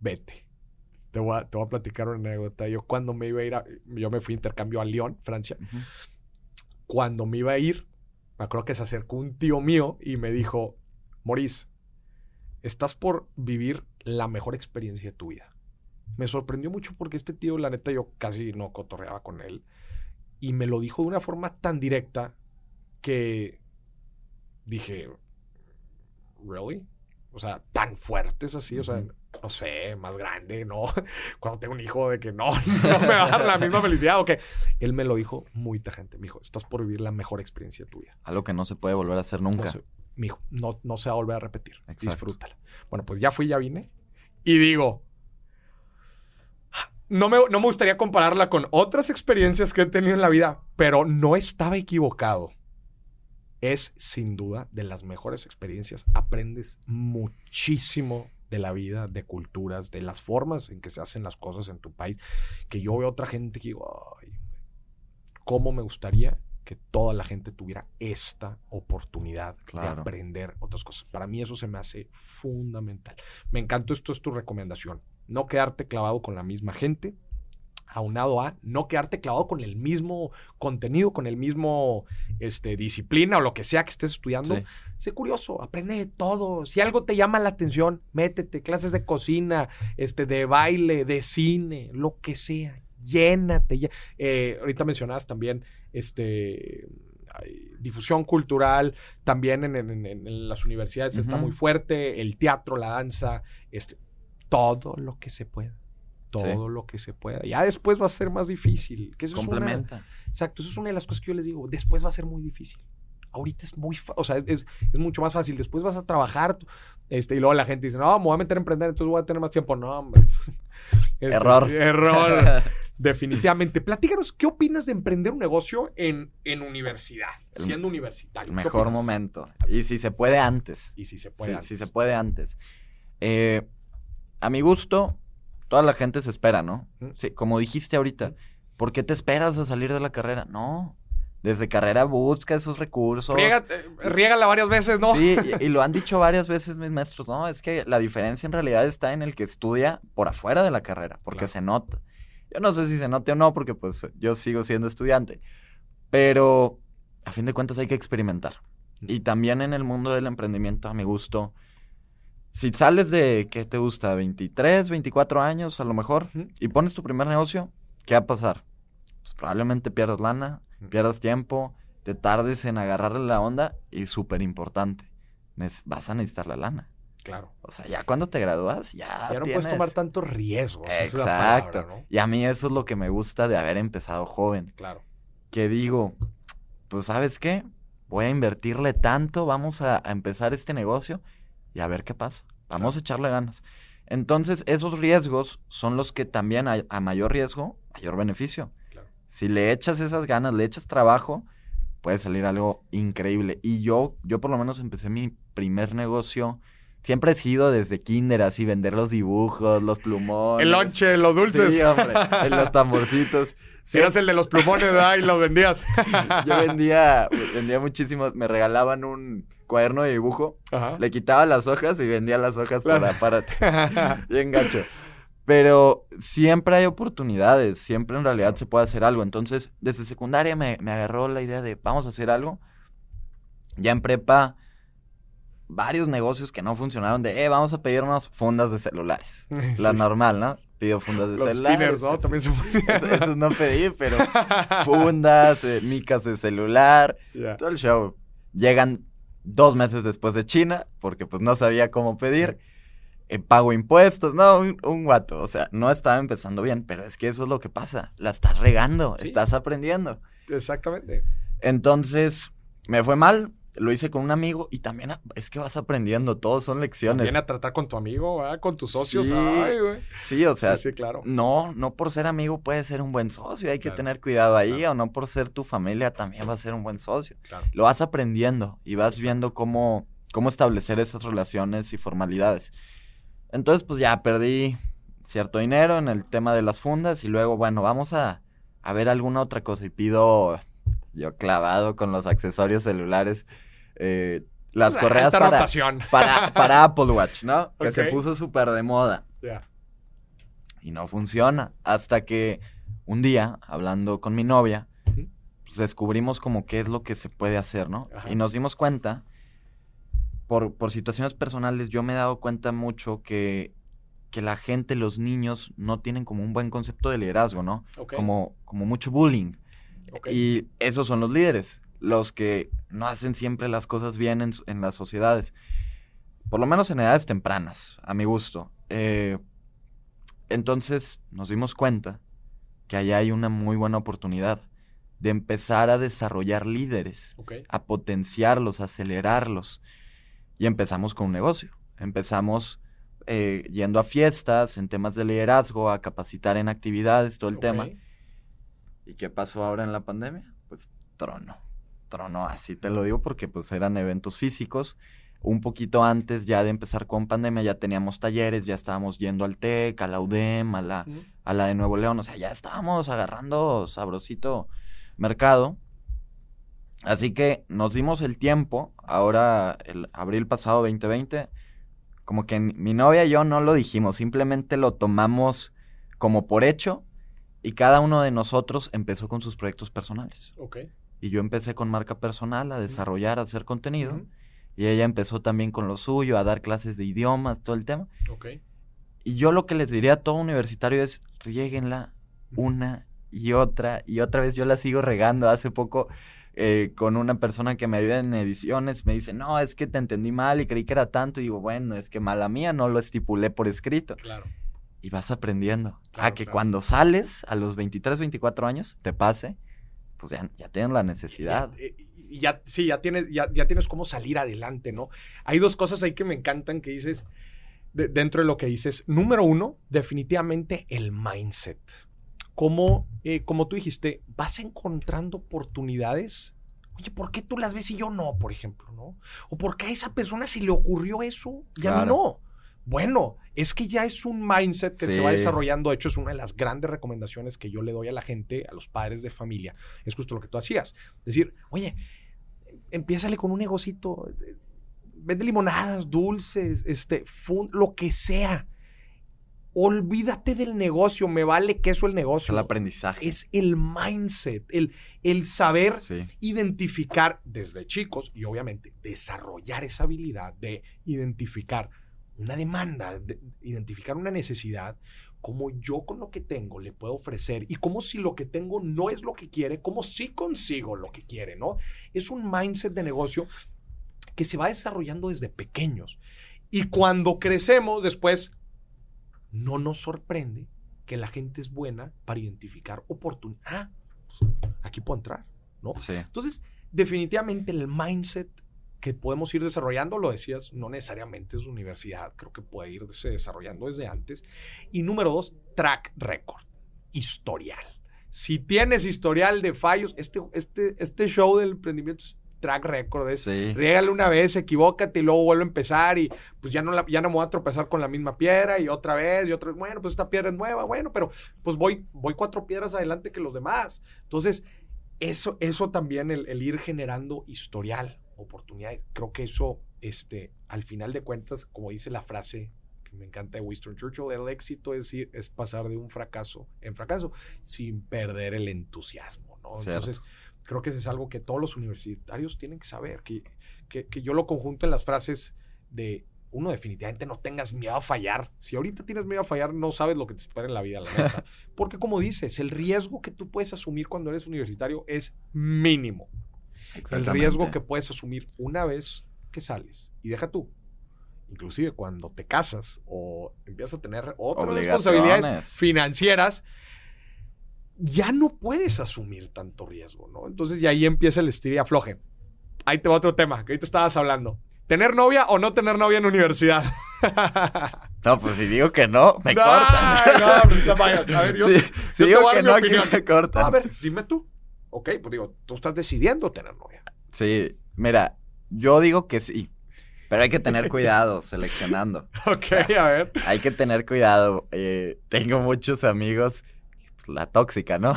vete. Te voy, a, te voy, a, platicar una anécdota. Yo cuando me iba a ir, a, yo me fui a intercambio a Lyon, Francia. Cuando me iba a ir, me acuerdo que se acercó un tío mío y me dijo, Maurice, estás por vivir la mejor experiencia de tu vida. Me sorprendió mucho porque este tío, la neta, yo casi no cotorreaba con él y me lo dijo de una forma tan directa que dije, ¿really? O sea, tan fuertes así, o sea, no sé, más grande, ¿no? [LAUGHS] Cuando tengo un hijo de que no, [LAUGHS] no [LAUGHS] me va a dar la misma felicidad o que él me lo dijo muy tajante, me dijo, estás por vivir la mejor experiencia de tu vida. Algo que no se puede volver a hacer nunca. No se, no, no se va a volver a repetir. Disfrútala. Bueno, pues ya fui, ya vine. Y digo, no me, gustaría compararla con otras experiencias que he tenido en la vida, pero no estaba equivocado. Es sin duda de las mejores experiencias. Aprendes muchísimo de la vida, de culturas, de las formas en que se hacen las cosas en tu país. Que yo veo otra gente que digo, Ay, ¿cómo me gustaría que toda la gente tuviera esta oportunidad de aprender otras cosas? Para mí eso se me hace fundamental. Me encantó, esto es tu recomendación no quedarte clavado con la misma gente, aunado a no quedarte clavado con el mismo contenido, con el mismo este, disciplina o lo que sea que estés estudiando. Sé curioso, aprende de todo. Si algo te llama la atención, métete, clases de cocina, este, de baile, de cine, lo que sea. Llénate. Eh, ahorita mencionabas también este, difusión cultural, también en, las universidades está muy fuerte, el teatro, la danza, este, todo lo que se pueda todo lo que se pueda. Ya después va a ser más difícil. Que eso Complementa. exacto, eso es una de las cosas que yo les digo. Después va a ser muy difícil. Ahorita es muy, o sea, es, mucho más fácil. Después vas a trabajar, este, y luego la gente dice, no, me voy a meter a emprender, entonces voy a tener más tiempo. No, hombre. [LAUGHS] Este, error. Error. [LAUGHS] Definitivamente. Platícanos, ¿qué opinas de emprender un negocio en, en universidad, siendo universitario? Mejor momento. Y si se puede antes. Y si se puede antes. Si se puede antes. Eh, a mi gusto, toda la gente se espera, ¿no? Sí, como dijiste ahorita, ¿por qué te esperas a salir de la carrera? No. Desde carrera busca esos recursos. Riega, varias veces, ¿no? Sí, [LAUGHS] y, lo han dicho varias veces mis maestros, ¿no? Es que la diferencia en realidad está en el que estudia por afuera de la carrera, porque se nota. Yo no sé si se note o no, porque pues yo sigo siendo estudiante. Pero a fin de cuentas hay que experimentar. Y también en el mundo del emprendimiento, a mi gusto, si sales de, ¿qué te gusta? 23, 24 años a lo mejor, y pones tu primer negocio, ¿qué va a pasar? Pues probablemente pierdas lana, pierdas tiempo, te tardes en agarrarle la onda y súper importante, vas a necesitar la lana. Claro. O sea, ya cuando te gradúas, ya. Ya no puedes tomar tantos riesgos. Exacto. Y a mí eso es lo que me gusta de haber empezado joven. Claro. Que digo, pues, ¿sabes qué? Voy a invertirle tanto, vamos a empezar este negocio y a ver qué pasa. Vamos a echarle ganas. Entonces, esos riesgos son los que también a, mayor riesgo, mayor beneficio. Si le echas esas ganas, le echas trabajo, puede salir algo increíble. Y yo, yo por lo menos empecé mi primer negocio. Siempre he sido desde kinder, así, vender los dibujos, los plumones. El lonche, los dulces. Sí, hombre, los tamborcitos. [LAUGHS] Si eras el de los plumones, ¿verdad? Y los vendías. [LAUGHS] yo vendía, vendía muchísimos. Me regalaban un, cuaderno de dibujo, le quitaba las hojas y vendía las hojas para, para [LAUGHS] [LAUGHS] bien gacho. Pero siempre hay oportunidades, siempre en realidad se puede hacer algo. Entonces, desde secundaria me, me agarró la idea de vamos a hacer algo. Ya en prepa, varios negocios que no funcionaron de, eh, vamos a pedirnos fundas de celulares. [LAUGHS] La normal, ¿no? Pido fundas de celulares. Spinners, ¿no? También se funcionan. Esos, no pedí, pero fundas, eh, micas de celular, todo el show. Llegan dos meses después de China, porque pues no sabía cómo pedir. Eh, pago impuestos, no, un, guato. O sea, no estaba empezando bien, pero es que eso es lo que pasa. La estás regando, estás aprendiendo. Exactamente. Entonces, me fue mal, lo hice con un amigo y también es que vas aprendiendo, todos son lecciones. También a tratar con tu amigo, con tus socios. Sí, Ay, güey. sí o sea, sí, claro. no, no por ser amigo puede ser un buen socio, hay que tener cuidado ahí, o no por ser tu familia también va a ser un buen socio. Lo vas aprendiendo y vas viendo cómo, cómo establecer esas relaciones y formalidades. Entonces, pues ya perdí cierto dinero en el tema de las fundas y luego, bueno, vamos a, a ver alguna otra cosa y pido yo clavado con los accesorios celulares eh, las correas para, para, [LAUGHS] Apple Watch, ¿no? Que se puso súper de moda. Y no funciona. Hasta que un día, hablando con mi novia, pues descubrimos como qué es lo que se puede hacer, ¿no? Y nos dimos cuenta, por, por situaciones personales, yo me he dado cuenta mucho que, que la gente, los niños, no tienen como un buen concepto de liderazgo, ¿no? Como, como mucho bullying. Y esos son los líderes los que no hacen siempre las cosas bien en, las sociedades. Por lo menos en edades tempranas, a mi gusto. Eh, entonces nos dimos cuenta que allá hay una muy buena oportunidad de empezar a desarrollar líderes, a potenciarlos, a acelerarlos. Y empezamos con un negocio. Empezamos eh, yendo a fiestas, en temas de liderazgo, a capacitar en actividades, todo el tema. ¿Y qué pasó ahora en la pandemia? Pues trono trono, así te lo digo porque pues eran eventos físicos. Un poquito antes ya de empezar con pandemia ya teníamos talleres, ya estábamos yendo al TEC, a la UDEM, a la, a la de Nuevo León, o sea, ya estábamos agarrando sabrosito mercado. Así que nos dimos el tiempo, ahora el abril pasado 2020, como que mi novia y yo no lo dijimos, simplemente lo tomamos como por hecho Y cada uno de nosotros empezó con sus proyectos personales. Ok. Y yo empecé con marca personal a desarrollar, a hacer contenido. Y ella empezó también con lo suyo, a dar clases de idiomas, todo el tema. Y yo lo que les diría a todo universitario es, rieguenla una y otra y otra vez. Yo la sigo regando. Hace poco eh, con una persona que me ayuda en ediciones me dice, no, es que te entendí mal y creí que era tanto. Y digo, bueno, es que mala mía, no lo estipulé por escrito. Claro. Y vas aprendiendo. a que cuando sales a los 23, 24 años, te pase, pues ya, ya tienes la necesidad. Y ya, sí, ya tienes, ya, ya tienes cómo salir adelante, ¿no? Hay dos cosas ahí que me encantan que dices dentro de lo que dices. Número uno, definitivamente el mindset. Como, eh, como tú dijiste, vas encontrando oportunidades. Oye, ¿por qué tú las ves y yo no, por ejemplo, no? ¿O por qué a esa persona se le ocurrió eso y a mí no? Bueno, es que ya es un mindset que se va desarrollando. De hecho, es una de las grandes recomendaciones que yo le doy a la gente, a los padres de familia. Es justo lo que tú hacías. Decir, oye, empiézale con un negocito, vende limonadas, dulces, este, lo que sea. Olvídate del negocio, me vale que eso el negocio. Es el aprendizaje. Es el mindset, el, el saber identificar desde chicos y obviamente desarrollar esa habilidad de identificar una demanda, de identificar una necesidad, como yo con lo que tengo le puedo ofrecer y como si lo que tengo no es lo que quiere, como si consigo lo que quiere, ¿no? Es un mindset de negocio que se va desarrollando desde pequeños. Y cuando crecemos, después, no nos sorprende que la gente es buena para identificar oportunidades. Ah, pues, aquí puedo entrar, ¿no? Entonces, definitivamente el mindset que podemos ir desarrollando, lo decías, no necesariamente es universidad, creo que puede irse desarrollando desde antes. Y número dos, track record, historial. Si tienes historial de fallos, este, este, este show del emprendimiento es track record. Es, sí. una vez, equivócate y luego vuelve a empezar y pues ya no, la, ya no me voy a tropezar con la misma piedra y otra vez y otra vez. Bueno, pues esta piedra es nueva, bueno, pero pues voy, voy cuatro piedras adelante que los demás. Entonces, eso, eso también, el, ir generando historial, oportunidad, creo que eso, este, al final de cuentas, como dice la frase que me encanta de Winston Churchill, el éxito es, es pasar de un fracaso en fracaso sin perder el entusiasmo, ¿no? Entonces, Creo que eso es algo que todos los universitarios tienen que saber, que, que, yo lo conjunto en las frases de, uno, definitivamente no tengas miedo a fallar. Si ahorita tienes miedo a fallar, no sabes lo que te espera en la vida, la neta. [LAUGHS] Porque como dices, el riesgo que tú puedes asumir cuando eres universitario es mínimo. El riesgo que puedes asumir una vez que sales. Y deja tú, inclusive cuando te casas o empiezas a tener otras responsabilidades financieras, ya no puedes asumir tanto riesgo, ¿no? Entonces, y ahí empieza el estir y afloje. Ahí te va otro tema que ahorita estabas hablando. ¿Tener novia o no tener novia en universidad? [LAUGHS] No, pues si digo que no, me cortan. No, pues te vayas. A ver, yo, si digo que no, opinión. me cortan. A ver, dime tú. Ok, pues digo, tú estás decidiendo tener novia. Sí, mira, yo digo que sí. Pero hay que tener [LAUGHS] cuidado seleccionando. ok, a ver. Hay que tener cuidado. Eh, tengo muchos amigos la tóxica, ¿no?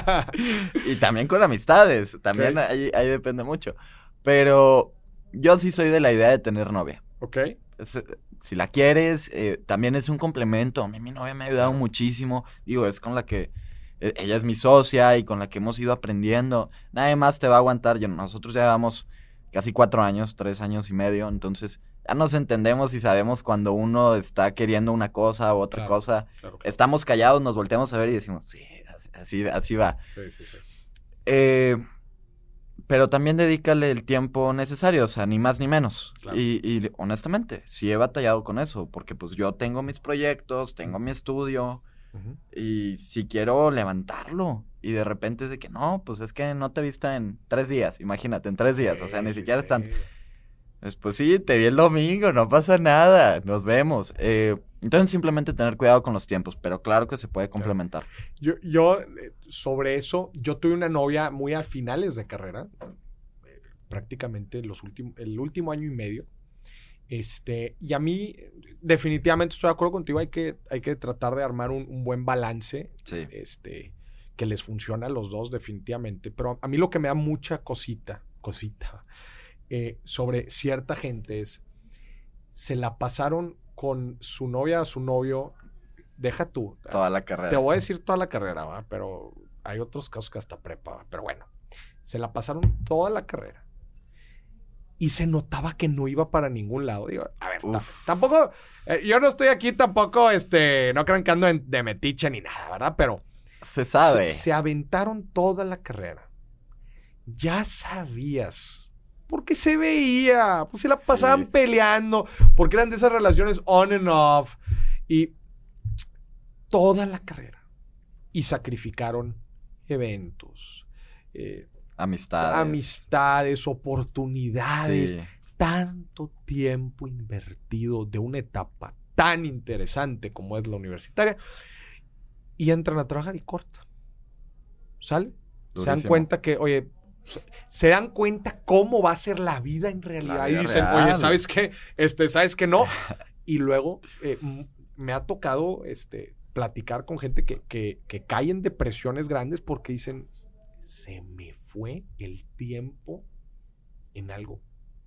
[LAUGHS] y también con amistades, también ahí, depende mucho. Pero yo sí soy de la idea de tener novia. Ok. Eh, si la quieres, eh, también es un complemento. A mí mi novia me ha ayudado muchísimo. Digo, es con la que ella es mi socia y con la que hemos ido aprendiendo. Nadie más te va a aguantar. Yo, nosotros ya llevamos casi cuatro años, tres años y medio. Entonces, ya nos entendemos y sabemos cuando uno está queriendo una cosa u otra cosa. Estamos callados, nos volteamos a ver y decimos, sí, así, así va. Sí, sí, sí. Eh, pero también dedícale el tiempo necesario, o sea, ni más ni menos. Y, y, honestamente, sí he batallado con eso, porque pues yo tengo mis proyectos, tengo mi estudio, y si quiero levantarlo, y de repente es de que no, pues es que no te viste en tres días, imagínate, en tres días, o sea, ni siquiera están... Pues sí, te vi el domingo, no pasa nada, nos vemos. Eh, entonces simplemente tener cuidado con los tiempos, pero claro que se puede complementar. Yo, yo, eh, sobre eso, yo tuve una novia muy a finales de carrera, eh, prácticamente los últimos, el último año y medio. Este, y a mí, definitivamente estoy de acuerdo contigo, hay que, hay que tratar de armar un, buen balance. Este, que les funcione a los dos, definitivamente. Pero a mí lo que me da mucha cosita, cosita, eh, sobre cierta gente es, se la pasaron con su novia, su novio, deja tú. Toda la carrera. Te voy a decir toda la carrera, ¿va? pero hay otros casos que hasta prepa, pero bueno, se la pasaron toda la carrera. Y se notaba que no iba para ningún lado. Digo, a ver, tampoco, eh, yo no estoy aquí tampoco, este, no crean que ando de metiche ni nada, ¿verdad? Pero se sabe. Se, aventaron toda la carrera. Ya sabías. Porque se veía. Pues se la pasaban peleando. Porque eran de esas relaciones on and off. Y toda la carrera. Y sacrificaron eventos. Eh, amistades. Amistades, oportunidades. Tanto tiempo invertido de una etapa tan interesante como es la universitaria y entran a trabajar y cortan. ¿Sale? Se dan cuenta que, oye, se dan cuenta cómo va a ser la vida en realidad. y dicen, oye, ¿sabes qué? Este, ¿sabes qué no? [LAUGHS] y luego eh, me ha tocado este, platicar con gente que, que, que cae en depresiones grandes porque dicen, se me fue el tiempo en algo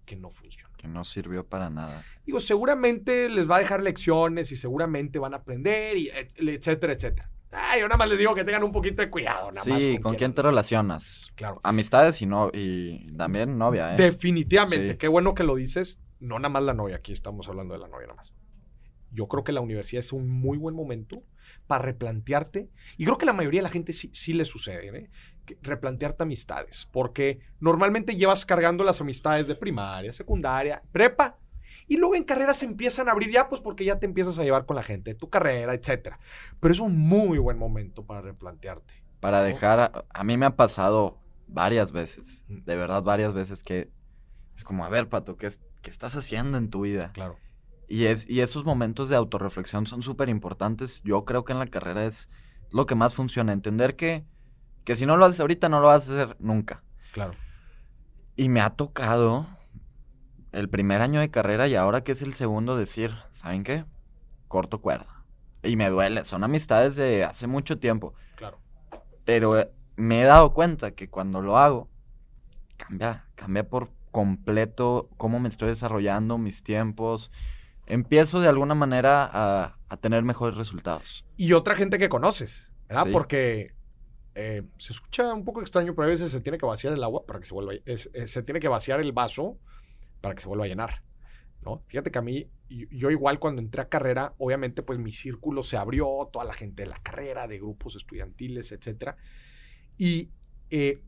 que no funciona. Que no sirvió para nada. Digo, seguramente les va a dejar lecciones y seguramente van a aprender y etcétera, etcétera. Ay, yo nada más les digo que tengan un poquito de cuidado, nada más. Sí, con, quién te relacionas. Claro. Amistades y no y también novia, ¿eh? Definitivamente, qué bueno que lo dices. No nada más la novia, aquí estamos hablando de la novia nada más. Yo creo que la universidad es un muy buen momento para replantearte. Y creo que la mayoría de la gente sí, sí le sucede, ¿eh? Replantearte amistades. Porque normalmente llevas cargando las amistades de primaria, secundaria, prepa y luego en carreras se empiezan a abrir ya, pues porque ya te empiezas a llevar con la gente, tu carrera, etcétera. Pero es un muy buen momento para replantearte. Para dejar, a, mí me ha pasado varias veces, de verdad varias veces que es como, a ver, Pato, ¿qué, qué estás haciendo en tu vida? Claro. Y, es, y esos momentos de autorreflexión son súper importantes. Yo creo que en la carrera es lo que más funciona. Entender que, que si no lo haces ahorita, no lo vas a hacer nunca. Claro. Y me ha tocado el primer año de carrera y ahora que es el segundo decir, ¿saben qué? Corto cuerda. Y me duele, son amistades de hace mucho tiempo. Claro. Pero eh, me he dado cuenta que cuando lo hago, cambia, cambia por completo cómo me estoy desarrollando, mis tiempos. Empiezo de alguna manera a, tener mejores resultados. Y otra gente que conoces, ¿verdad? Porque eh, se escucha un poco extraño, pero a veces se tiene que vaciar el agua para que se vuelva. se tiene que vaciar el vaso para que se vuelva a llenar. ¿no? Fíjate que a mí, yo igual cuando entré a carrera, obviamente pues mi círculo se abrió, toda la gente de la carrera, de grupos estudiantiles, etc. Y eh,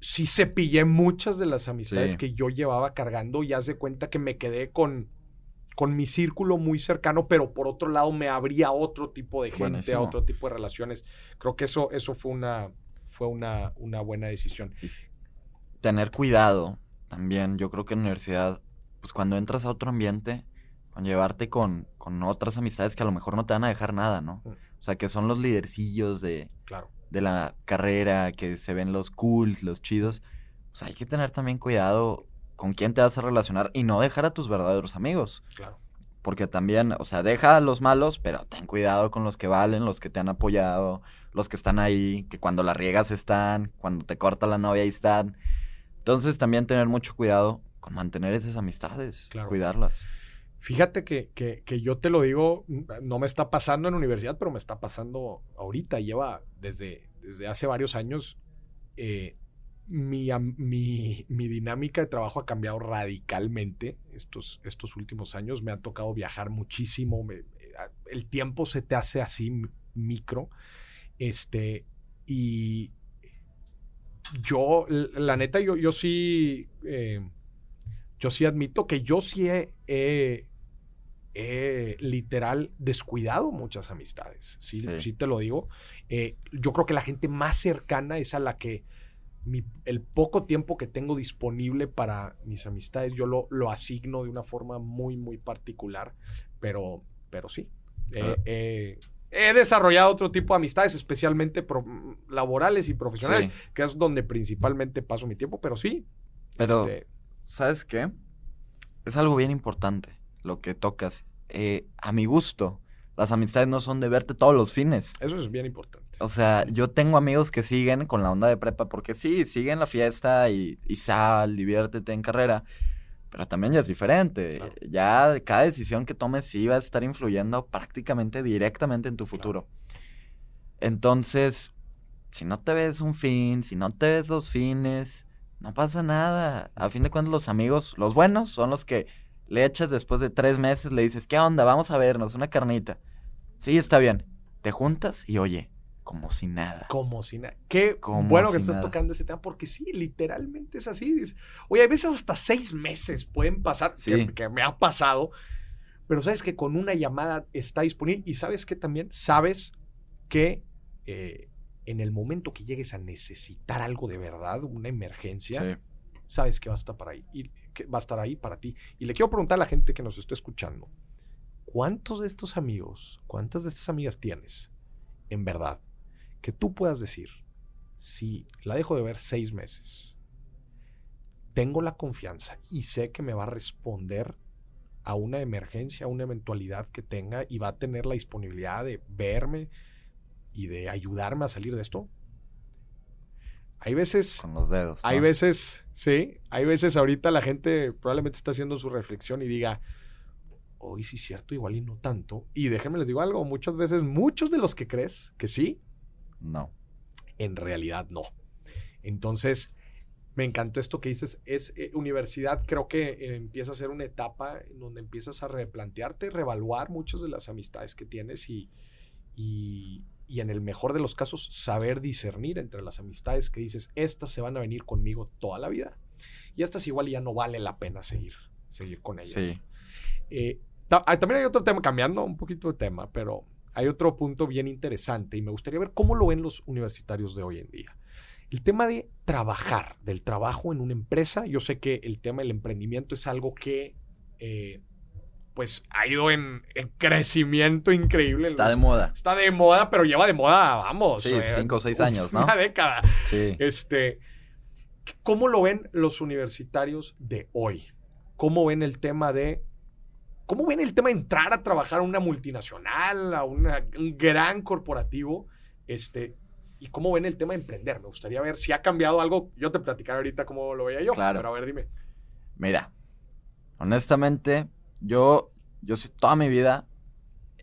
sí cepillé muchas de las amistades que yo llevaba cargando y haz de cuenta que me quedé con, con mi círculo muy cercano, pero por otro lado me abría otro tipo de gente, a otro tipo de relaciones. Creo que eso, eso fue una, fue una, una buena decisión. tener cuidado también yo creo que en la universidad, pues cuando entras a otro ambiente, con llevarte con, con otras amistades que a lo mejor no te van a dejar nada, ¿no? Mm. O sea, que son los lidercillos de, claro. de la carrera, que se ven los cools, los chidos. Pues hay que tener también cuidado con quién te vas a relacionar y no dejar a tus verdaderos amigos. Claro. Porque también, o sea, deja a los malos, pero ten cuidado con los que valen, los que te han apoyado, los que están ahí, que cuando la riegas están, cuando te corta la novia ahí están. Entonces también tener mucho cuidado con mantener esas amistades, cuidarlas. Fíjate que, que, yo te lo digo, no me está pasando en universidad, pero me está pasando ahorita. Lleva desde, desde hace varios años. Eh, mi, mi, mi, dinámica de trabajo ha cambiado radicalmente estos, estos últimos años. Me ha tocado viajar muchísimo. Eh, el tiempo se te hace así micro. Este, y, yo, la neta, yo, yo sí, eh, yo sí admito que yo sí he, literal descuidado muchas amistades. Sí, sí. te lo digo. Eh, yo creo que la gente más cercana es a la que el poco tiempo que tengo disponible para mis amistades, yo lo, lo asigno de una forma muy, muy particular. Pero, pero sí. Ah. He desarrollado otro tipo de amistades, especialmente laborales y profesionales, que es donde principalmente paso mi tiempo, pero sí. Pero, este, ¿sabes qué? Es algo bien importante lo que tocas. Eh, a mi gusto, las amistades no son de verte todos los fines. Eso es bien importante. O sea, yo tengo amigos que siguen con la onda de prepa, porque sí, siguen la fiesta y, y sal, diviértete en carrera. Pero también ya es diferente. Ya cada decisión que tomes sí va a estar influyendo prácticamente directamente en tu futuro. Entonces, si no te ves un fin, si no te ves dos fines, no pasa nada. A fin de cuentas, los amigos, los buenos, son los que le echas después de tres meses, le dices, ¿qué onda? Vamos a vernos, una carnita. Sí, está bien. Te juntas y oye, como si nada. Como si nada. Qué bueno que estás tocando ese tema, porque sí, literalmente es así. Oye, a veces hasta seis meses pueden pasar, que, me ha pasado, pero sabes que con una llamada está disponible y sabes que también sabes que eh, en el momento que llegues a necesitar algo de verdad, una emergencia, sabes que va a estar para ahí y que va a estar ahí para ti. Y le quiero preguntar a la gente que nos está escuchando, ¿cuántos de estos amigos, cuántas de estas amigas tienes en verdad que tú puedas decir, si la dejo de ver seis meses, tengo la confianza y sé que me va a responder a una emergencia, a una eventualidad que tenga y va a tener la disponibilidad de verme y de ayudarme a salir de esto. Hay veces. Con los dedos. Hay veces, sí. Hay veces ahorita la gente probablemente está haciendo su reflexión y diga, hoy sí es cierto, igual y no tanto. Y déjenme les digo algo, muchas veces, muchos de los que crees que sí, no. En realidad no. Entonces, me encantó esto que dices, es eh, universidad, creo que eh, empieza a ser una etapa en donde empiezas a replantearte, reevaluar muchas de las amistades que tienes y, y, y, en el mejor de los casos saber discernir entre las amistades que dices, estas se van a venir conmigo toda la vida y estas igual ya no vale la pena seguir, seguir con ellas. Sí. Eh, también hay otro tema, cambiando un poquito de tema, pero hay otro punto bien interesante y me gustaría ver cómo lo ven los universitarios de hoy en día. El tema de trabajar, del trabajo en una empresa. Yo sé que el tema del emprendimiento es algo que eh, pues ha ido en, crecimiento increíble. Está de moda. Está de moda, pero lleva de moda, vamos. Sí, eh, cinco o seis años, ¿no? Una [LAUGHS] década. Sí. Este, ¿Cómo lo ven los universitarios de hoy? ¿Cómo ven el tema de ¿Cómo ven el tema de entrar a trabajar a una multinacional, a un gran corporativo? Este, ¿Y cómo ven el tema de emprender? Me gustaría ver si ha cambiado algo. Yo te platicaré ahorita cómo lo veía yo. Claro. Pero a ver, dime. Mira, honestamente, yo, yo toda mi vida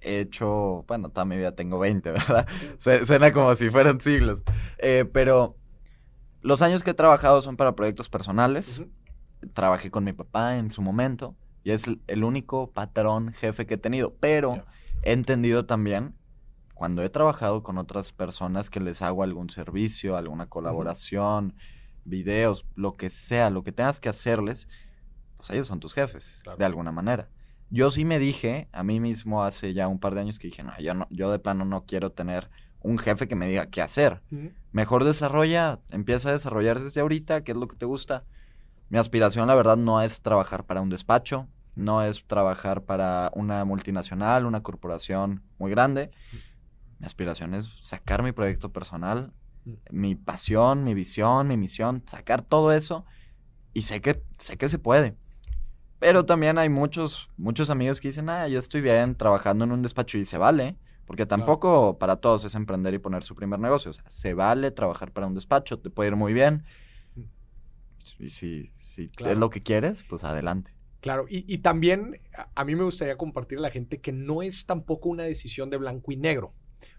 he hecho, bueno, toda mi vida tengo 20, [LAUGHS] ¿verdad? Suena como si fueran siglos. Eh, pero los años que he trabajado son para proyectos personales. Trabajé con mi papá en su momento. Y es el único patrón jefe que he tenido. Pero he entendido también, cuando he trabajado con otras personas que les hago algún servicio, alguna colaboración, videos, lo que sea, lo que tengas que hacerles, pues ellos son tus jefes, de alguna manera. Yo sí me dije a mí mismo hace ya un par de años que dije, no, yo, no, yo de plano no quiero tener un jefe que me diga qué hacer. Mejor desarrolla, empieza a desarrollar desde ahorita, qué es lo que te gusta. Mi aspiración, la verdad, no es trabajar para un despacho no es trabajar para una multinacional, una corporación muy grande. Mi aspiración es sacar mi proyecto personal, mi pasión, mi visión, mi misión, sacar todo eso y sé que sé que se puede. Pero también hay muchos muchos amigos que dicen, "Ah, yo estoy bien trabajando en un despacho y se vale." Porque tampoco para todos es emprender y poner su primer negocio. O sea, se vale trabajar para un despacho, te puede ir muy bien. Mm. Y si, si es lo que quieres, pues adelante. Claro, y, también a, mí me gustaría compartir a la gente que no es tampoco una decisión de blanco y negro.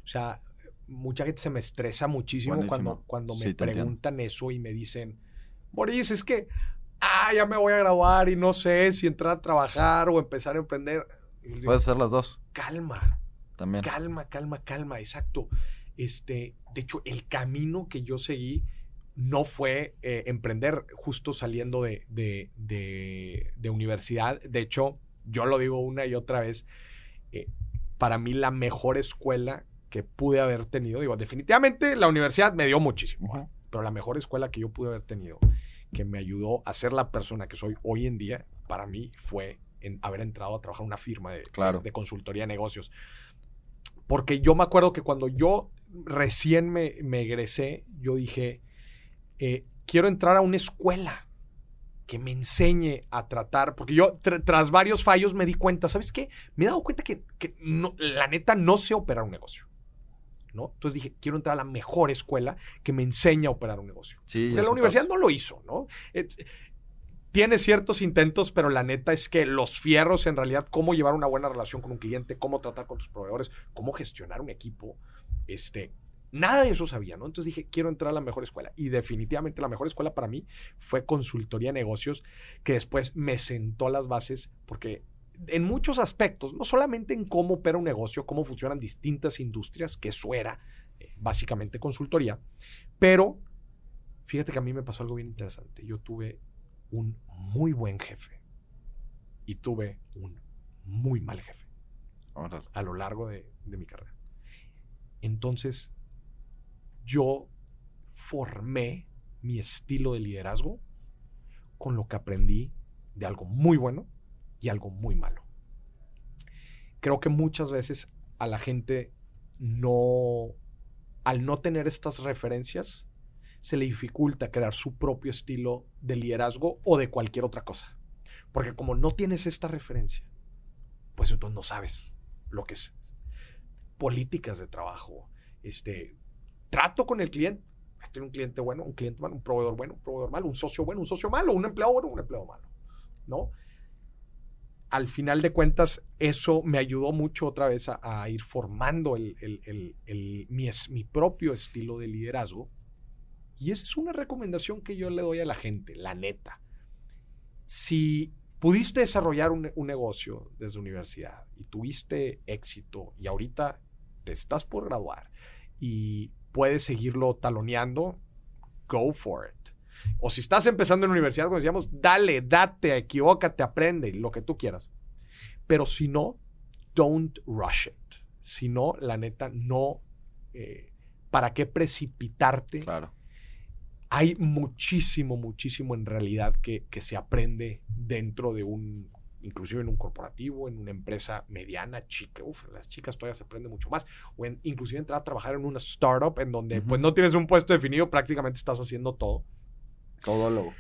O sea, mucha gente se me estresa muchísimo cuando, cuando me preguntan eso y me dicen, Boris, es que, ah, ya me voy a graduar y no sé si entrar a trabajar o empezar a emprender. Puede ser las dos. Calma. También. Calma, calma, calma, exacto. Este, de hecho, el camino que yo seguí no fue eh, emprender justo saliendo de, de, universidad. De hecho, yo lo digo una y otra vez, eh, para mí la mejor escuela que pude haber tenido, digo, definitivamente la universidad me dio muchísimo, pero la mejor escuela que yo pude haber tenido, que me ayudó a ser la persona que soy hoy en día, para mí fue en haber entrado a trabajar en una firma de, de consultoría de negocios. Porque yo me acuerdo que cuando yo recién me, me egresé, yo dije, eh, quiero entrar a una escuela que me enseñe a tratar, porque yo tras varios fallos me di cuenta, ¿sabes qué? Me he dado cuenta que, la neta no sé operar un negocio. ¿No? Entonces dije, quiero entrar a la mejor escuela que me enseñe a operar un negocio. Sí, la universidad no lo hizo, ¿no? tiene ciertos intentos, pero la neta es que los fierros, en realidad, cómo llevar una buena relación con un cliente, cómo tratar con tus proveedores, cómo gestionar un equipo, este, nada de eso sabía, ¿no? Entonces dije, quiero entrar a la mejor escuela. Y definitivamente la mejor escuela para mí fue consultoría de negocios, que después me sentó las bases, porque en muchos aspectos, no solamente en cómo opera un negocio, cómo funcionan distintas industrias, que eso era eh, básicamente consultoría, pero fíjate que a mí me pasó algo bien interesante. Yo tuve un muy buen jefe y tuve un muy mal jefe a lo largo de, mi carrera. Entonces, yo formé mi estilo de liderazgo con lo que aprendí de algo muy bueno y algo muy malo. Creo que muchas veces a la gente no, al no tener estas referencias, se le dificulta crear su propio estilo de liderazgo o de cualquier otra cosa. Porque como no tienes esta referencia, pues entonces no sabes lo que es políticas de trabajo, este, trato con el cliente. Este un cliente bueno, un cliente malo, un proveedor bueno, un proveedor malo, un socio bueno, un socio malo, un empleado bueno, un empleado malo. ¿No? Al final de cuentas, eso me ayudó mucho otra vez a, ir formando mi, mi propio estilo de liderazgo y esa es una recomendación que yo le doy a la gente, la neta. Si pudiste desarrollar un, negocio desde universidad y tuviste éxito y ahorita te estás por graduar y puedes seguirlo taloneando, go for it. O si estás empezando en la universidad, como decíamos, dale, date, equivócate, aprende, lo que tú quieras. Pero si no, don't rush it. Si no, la neta, no. Eh, ¿Para qué precipitarte? Claro hay muchísimo, muchísimo en realidad que, se aprende dentro de un, inclusive en un corporativo, en una empresa mediana, chica. Uf, las chicas todavía se aprende mucho más. O en, inclusive entrar a trabajar en una startup en donde pues no tienes un puesto definido, prácticamente estás haciendo todo. Todo lo.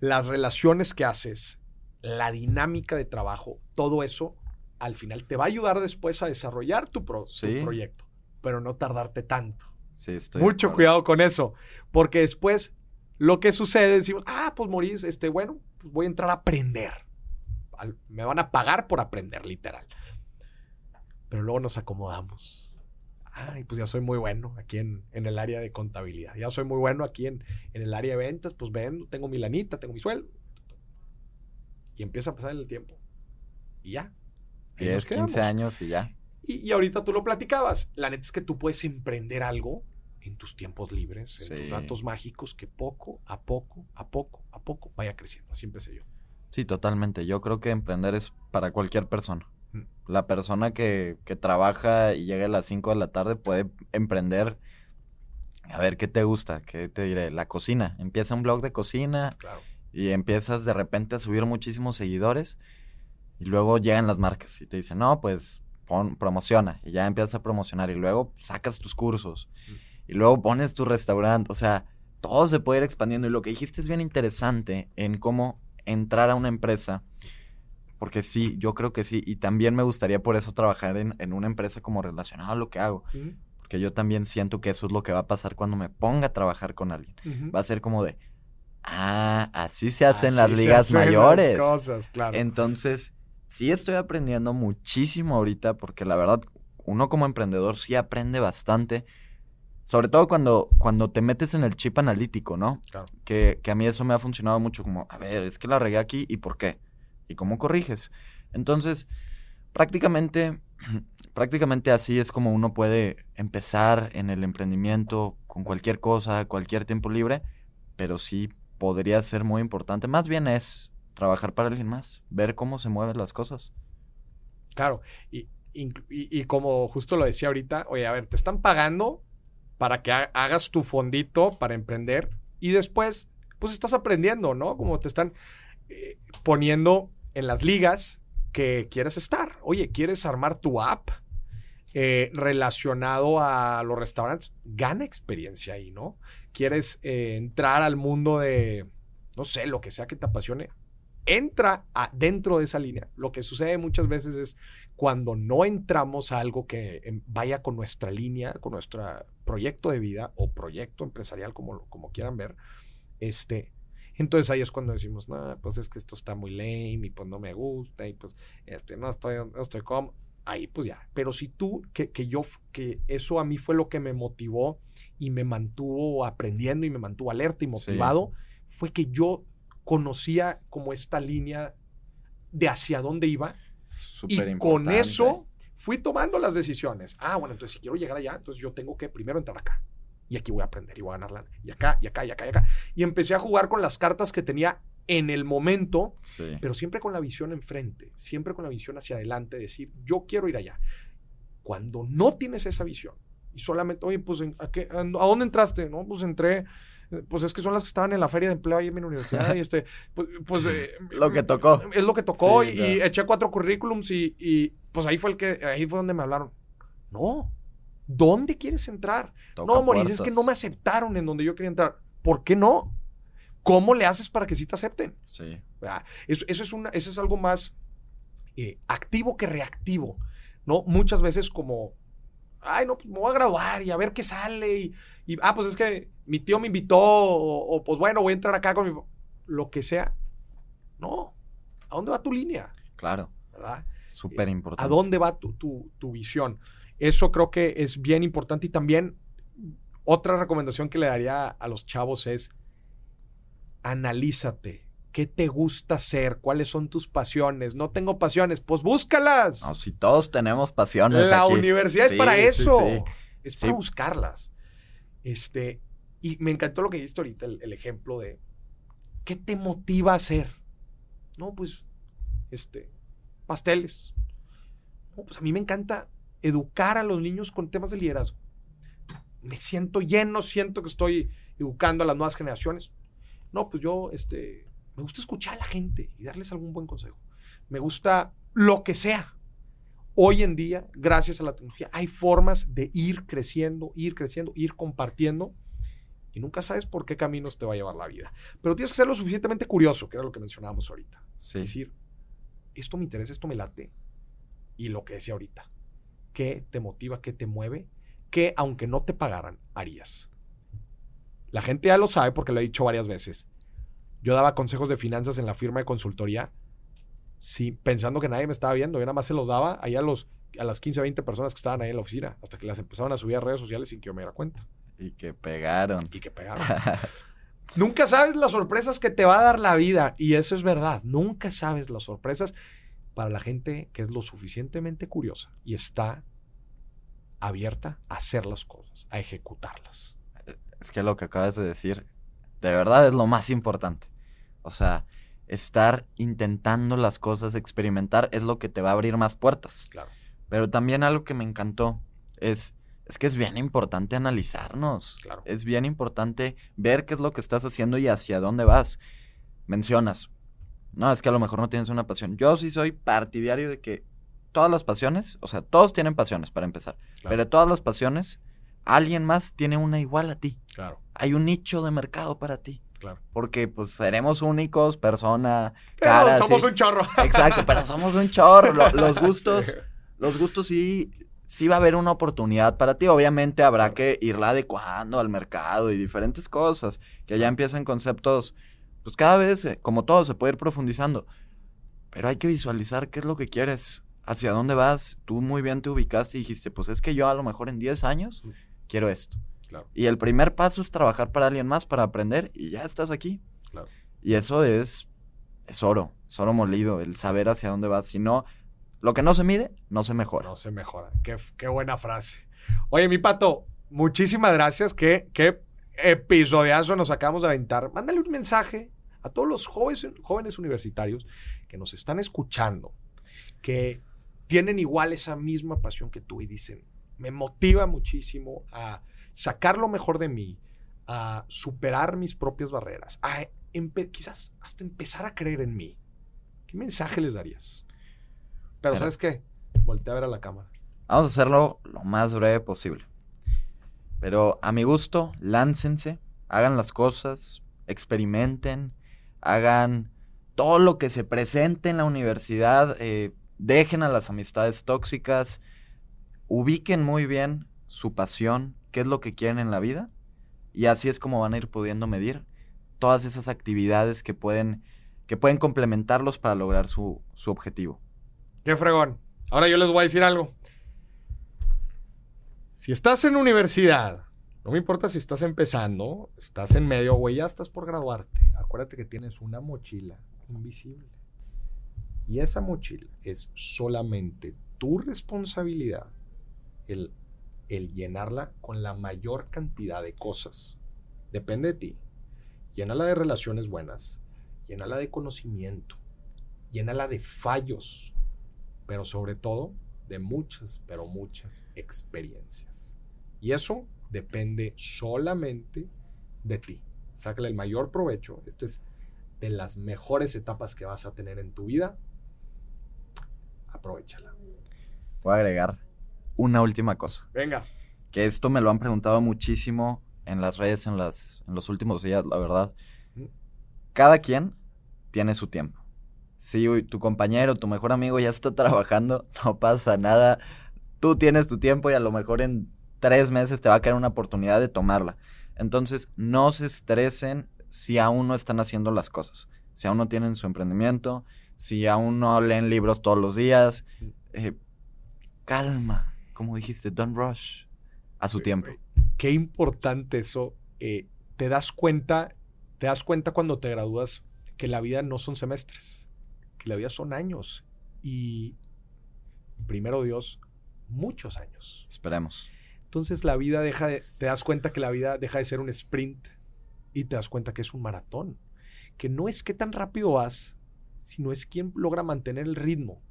Las relaciones que haces, la dinámica de trabajo, todo eso al final te va a ayudar después a desarrollar tu, proyecto, pero no tardarte tanto. Mucho cuidado con eso, porque después lo que sucede, decimos, ah, pues Maurice, este, bueno, pues voy a entrar a aprender. me van a pagar por aprender, literal. Pero luego nos acomodamos. Ay, pues ya soy muy bueno aquí en, el área de contabilidad. Ya soy muy bueno aquí en, el área de ventas, pues vendo, tengo mi lanita, tengo mi sueldo. Y empieza a pasar el tiempo. Y ya. 10, 15 años y ya. Y, ahorita tú lo platicabas. La neta es que tú puedes emprender algo en tus tiempos libres, en tus ratos mágicos, que poco a poco, a poco, a poco vaya creciendo. Así empecé yo. Sí, totalmente. Yo creo que emprender es para cualquier persona. Mm. La persona que, que trabaja y llega a las 5 de la tarde puede emprender. A ver, ¿qué te gusta? ¿Qué te diré? La cocina. Empieza un blog de cocina y empiezas de repente a subir muchísimos seguidores y luego llegan las marcas y te dicen, no, pues promociona y ya empiezas a promocionar y luego sacas tus cursos y luego pones tu restaurante, o sea, todo se puede ir expandiendo y lo que dijiste es bien interesante en cómo entrar a una empresa, porque sí, yo creo que sí, y también me gustaría por eso trabajar en, una empresa como relacionado a lo que hago, porque yo también siento que eso es lo que va a pasar cuando me ponga a trabajar con alguien, va a ser como de, ah, así se hacen las ligas mayores. cosas, claro. Entonces, sí estoy aprendiendo muchísimo ahorita porque la verdad, uno como emprendedor sí aprende bastante. Sobre todo cuando, cuando te metes en el chip analítico, ¿no? Claro. Que, que a mí eso me ha funcionado mucho como, a ver, es que la regué aquí y por qué. Y cómo corriges. Entonces, prácticamente, [CLEARS THROAT] prácticamente así es como uno puede empezar en el emprendimiento con cualquier cosa, cualquier tiempo libre, pero sí podría ser muy importante. Más bien es trabajar para alguien más, ver cómo se mueven las cosas. Claro, y, y, como justo lo decía ahorita, oye, a ver, te están pagando para que hagas tu fondito para emprender y después, pues estás aprendiendo, ¿no? Como te están eh, poniendo en las ligas que quieres estar. Oye, ¿quieres armar tu app? Eh, relacionado a los restaurantes, gana experiencia ahí, ¿no? Quieres eh, entrar al mundo de, no sé, lo que sea que te apasione, entra dentro de esa línea. Lo que sucede muchas veces es cuando no entramos a algo que em, vaya con nuestra línea, con nuestro proyecto de vida o proyecto empresarial, como, como quieran ver, este, Entonces ahí es cuando decimos, no, pues es que esto está muy lame y pues no me gusta y pues este, no estoy, no estoy como. Ahí pues ya. Pero si tú, que, que yo, que eso a mí fue lo que me motivó y me mantuvo aprendiendo y me mantuvo alerta y motivado, fue que yo conocía como esta línea de hacia dónde iba. y con eso fui tomando las decisiones. Ah, bueno, entonces si quiero llegar allá, entonces yo tengo que primero entrar acá. Y aquí voy a aprender y voy a ganar lana. Y acá, y acá, y acá, y acá. Y empecé a jugar con las cartas que tenía en el momento, pero siempre con la visión enfrente, siempre con la visión hacia adelante, decir, yo quiero ir allá. Cuando no tienes esa visión y solamente, oye, pues, ¿a, qué, a dónde entraste? No, pues entré pues es que son las que estaban en la feria de empleo ahí en mi universidad y este, pues, pues eh, lo que tocó. Es lo que tocó y, eché cuatro currículums y, y, pues ahí fue el que, ahí fue donde me hablaron. No, ¿dónde quieres entrar? no, Mauricio, es que no me aceptaron en donde yo quería entrar. ¿Por qué no? ¿Cómo le haces para que sí te acepten? Sí. Eso, eso, es, una, eso es algo más eh, activo que reactivo, ¿no? Muchas veces como, ay, no, pues me voy a graduar y a ver qué sale y y, ah, pues es que mi tío me invitó, o, pues bueno, voy a entrar acá con mi... Lo que sea. No. ¿A dónde va tu línea? Claro. ¿Verdad? Súper importante. ¿A dónde va tu, tu, visión? Eso creo que es bien importante y también otra recomendación que le daría a los chavos es analízate. ¿Qué te gusta hacer? ¿Cuáles son tus pasiones? No tengo pasiones, pues búscalas. No, si todos tenemos pasiones. La universidad es para eso. es para buscarlas. Este, y me encantó lo que dijiste ahorita, el, ejemplo de ¿qué te motiva a hacer? No, pues, este, pasteles. No, pues a mí me encanta educar a los niños con temas de liderazgo. Me siento lleno, siento que estoy educando a las nuevas generaciones. No, pues yo, este, me gusta escuchar a la gente y darles algún buen consejo. Me gusta lo que sea hoy en día, gracias a la tecnología, hay formas de ir creciendo, ir creciendo, ir compartiendo. Y nunca sabes por qué caminos te va a llevar la vida. Pero tienes que ser lo suficientemente curioso, que era lo que mencionábamos ahorita. Es decir, esto me interesa, esto me late. Y lo que decía ahorita, ¿qué te motiva, qué te mueve? ¿Qué, aunque no te pagaran, harías? La gente ya lo sabe porque lo he dicho varias veces. Yo daba consejos de finanzas en la firma de consultoría sí, pensando que nadie me estaba viendo. Yo nada más se los daba ahí a, los, a las 15, 20 personas que estaban ahí en la oficina, hasta que las empezaron a subir a redes sociales sin que yo me diera cuenta. Y que pegaron. Y que pegaron. [LAUGHS] Nunca sabes las sorpresas que te va a dar la vida. Y eso es verdad. Nunca sabes las sorpresas para la gente que es lo suficientemente curiosa y está abierta a hacer las cosas, a ejecutarlas. Es que lo que acabas de decir, de verdad es lo más importante. O sea, estar intentando las cosas, experimentar, es lo que te va a abrir más puertas. Claro. Pero también algo que me encantó es, es que es bien importante analizarnos. Claro. Es bien importante ver qué es lo que estás haciendo y hacia dónde vas. Mencionas, no, es que a lo mejor no tienes una pasión. Yo sí soy partidario de que todas las pasiones, o sea, todos tienen pasiones para empezar, pero todas las pasiones, alguien más tiene una igual a ti. Claro. Hay un nicho de mercado para ti. Claro. Porque pues seremos únicos, persona, pero somos un chorro. Exacto, pero somos un chorro. [LAUGHS] Los, gustos, los gustos sí, sí va a haber una oportunidad para ti. Obviamente habrá que irla adecuando al mercado y diferentes cosas. Que ya empiecen conceptos, pues cada vez, eh, como todo, se puede ir profundizando. Pero hay que visualizar qué es lo que quieres, hacia dónde vas. Tú muy bien te ubicaste y dijiste, pues es que yo a lo mejor en 10 años quiero esto. Y el primer paso es trabajar para alguien más, para aprender, y ya estás aquí. Y eso es, es oro, es oro molido, el saber hacia dónde vas. Si no, lo que no se mide, no se mejora. No se mejora. Qué, qué buena frase. Oye, mi pato, muchísimas gracias. Qué, qué episodiazo nos acabamos de aventar. Mándale un mensaje a todos los jóvenes, jóvenes universitarios que nos están escuchando, que tienen igual esa misma pasión que tú y dicen, me motiva muchísimo a sacar lo mejor de mí, a superar mis propias barreras, a quizás hasta empezar a creer en mí. ¿Qué mensaje les darías? Pero, ¿sabes qué? Voltea a ver a la cámara. Vamos a hacerlo lo más breve posible. Pero a mi gusto, láncense, hagan las cosas, experimenten, hagan todo lo que se presente en la universidad, eh, dejen a las amistades tóxicas, ubiquen muy bien su pasión, qué es lo que quieren en la vida y así es como van a ir pudiendo medir todas esas actividades que pueden, que pueden complementarlos para lograr su, su objetivo. Qué fregón. Ahora yo les voy a decir algo. Si estás en universidad, no me importa si estás empezando, estás en medio o ya estás por graduarte. Acuérdate que tienes una mochila invisible. Y esa mochila es solamente tu responsabilidad el, el llenarla con la mayor cantidad de cosas. Depende de ti. Llénala de relaciones buenas, llénala de conocimiento, llénala de fallos, pero sobre todo de muchas, pero muchas experiencias. Y eso depende solamente de ti. Sácale el mayor provecho. Esta es de las mejores etapas que vas a tener en tu vida. Aprovechala. Voy a agregar una última cosa. Venga. Que esto me lo han preguntado muchísimo en las redes en, las, en los últimos días, la verdad. Cada quien tiene su tiempo. Si tu compañero, tu mejor amigo ya está [LAUGHS] trabajando, no pasa nada. Tú tienes tu tiempo y a lo mejor en tres meses te va a caer una oportunidad de tomarla. Entonces, no se estresen si aún no están haciendo las cosas. Si aún no tienen su emprendimiento, si aún no leen libros todos los días. Eh, calma, como dijiste, don't rush a su tiempo. Qué importante eso. Eh, te das cuenta, te das cuenta cuando te gradúas que la vida no son semestres, que la vida son años y primero Dios, muchos años. Esperemos. Entonces la vida deja de, te das cuenta que la vida deja de ser un sprint y te das cuenta que es un maratón, que no es qué tan rápido vas, sino es quién logra mantener el ritmo.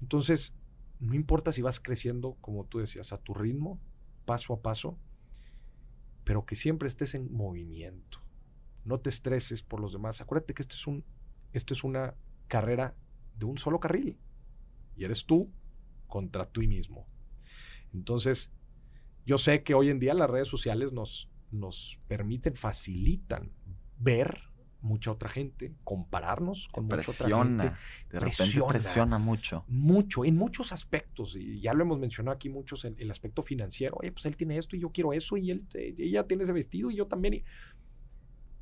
Entonces, no importa si vas creciendo, como tú decías, a tu ritmo, paso a paso, pero que siempre estés en movimiento. No te estreses por los demás. Acuérdate que este es, un, este es una carrera de un solo carril. Y eres tú contra tú mismo. Entonces, yo sé que hoy en día las redes sociales nos, nos permiten, facilitan ver mucha otra gente, compararnos con mucha otra gente. De repente presiona, mucho. Mucho, en muchos aspectos. Y ya lo hemos mencionado aquí muchos, el, el aspecto financiero. Oye, pues él tiene esto y yo quiero eso y él, ella tiene ese vestido y yo también.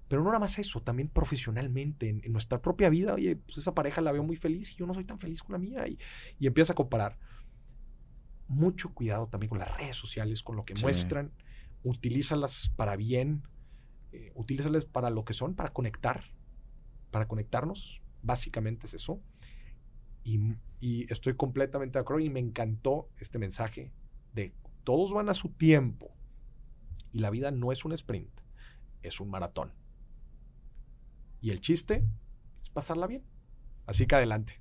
Pero no nada más eso, también profesionalmente, en, nuestra propia vida, oye, pues esa pareja la veo muy feliz y yo no soy tan feliz con la mía. Y, y empieza a comparar. Mucho cuidado también con las redes sociales, con lo que muestran. Utilízalas para bien eh, utilízales para lo que son, para conectar, para conectarnos, básicamente es eso. Y, y, estoy completamente de acuerdo y me encantó este mensaje de todos van a su tiempo y la vida no es un sprint, es un maratón. Y el chiste es pasarla bien. Así que adelante.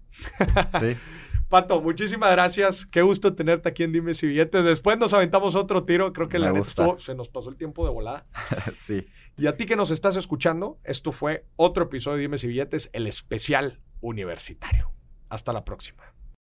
Sí. [LAUGHS] Pato, muchísimas gracias. Qué gusto tenerte aquí en Dime si Billetes. Después nos aventamos otro tiro. Creo que la se nos pasó el tiempo de volada. [LAUGHS] sí. Y a ti que nos estás escuchando, esto fue otro episodio de Dime si Billetes, el especial universitario. Hasta la próxima.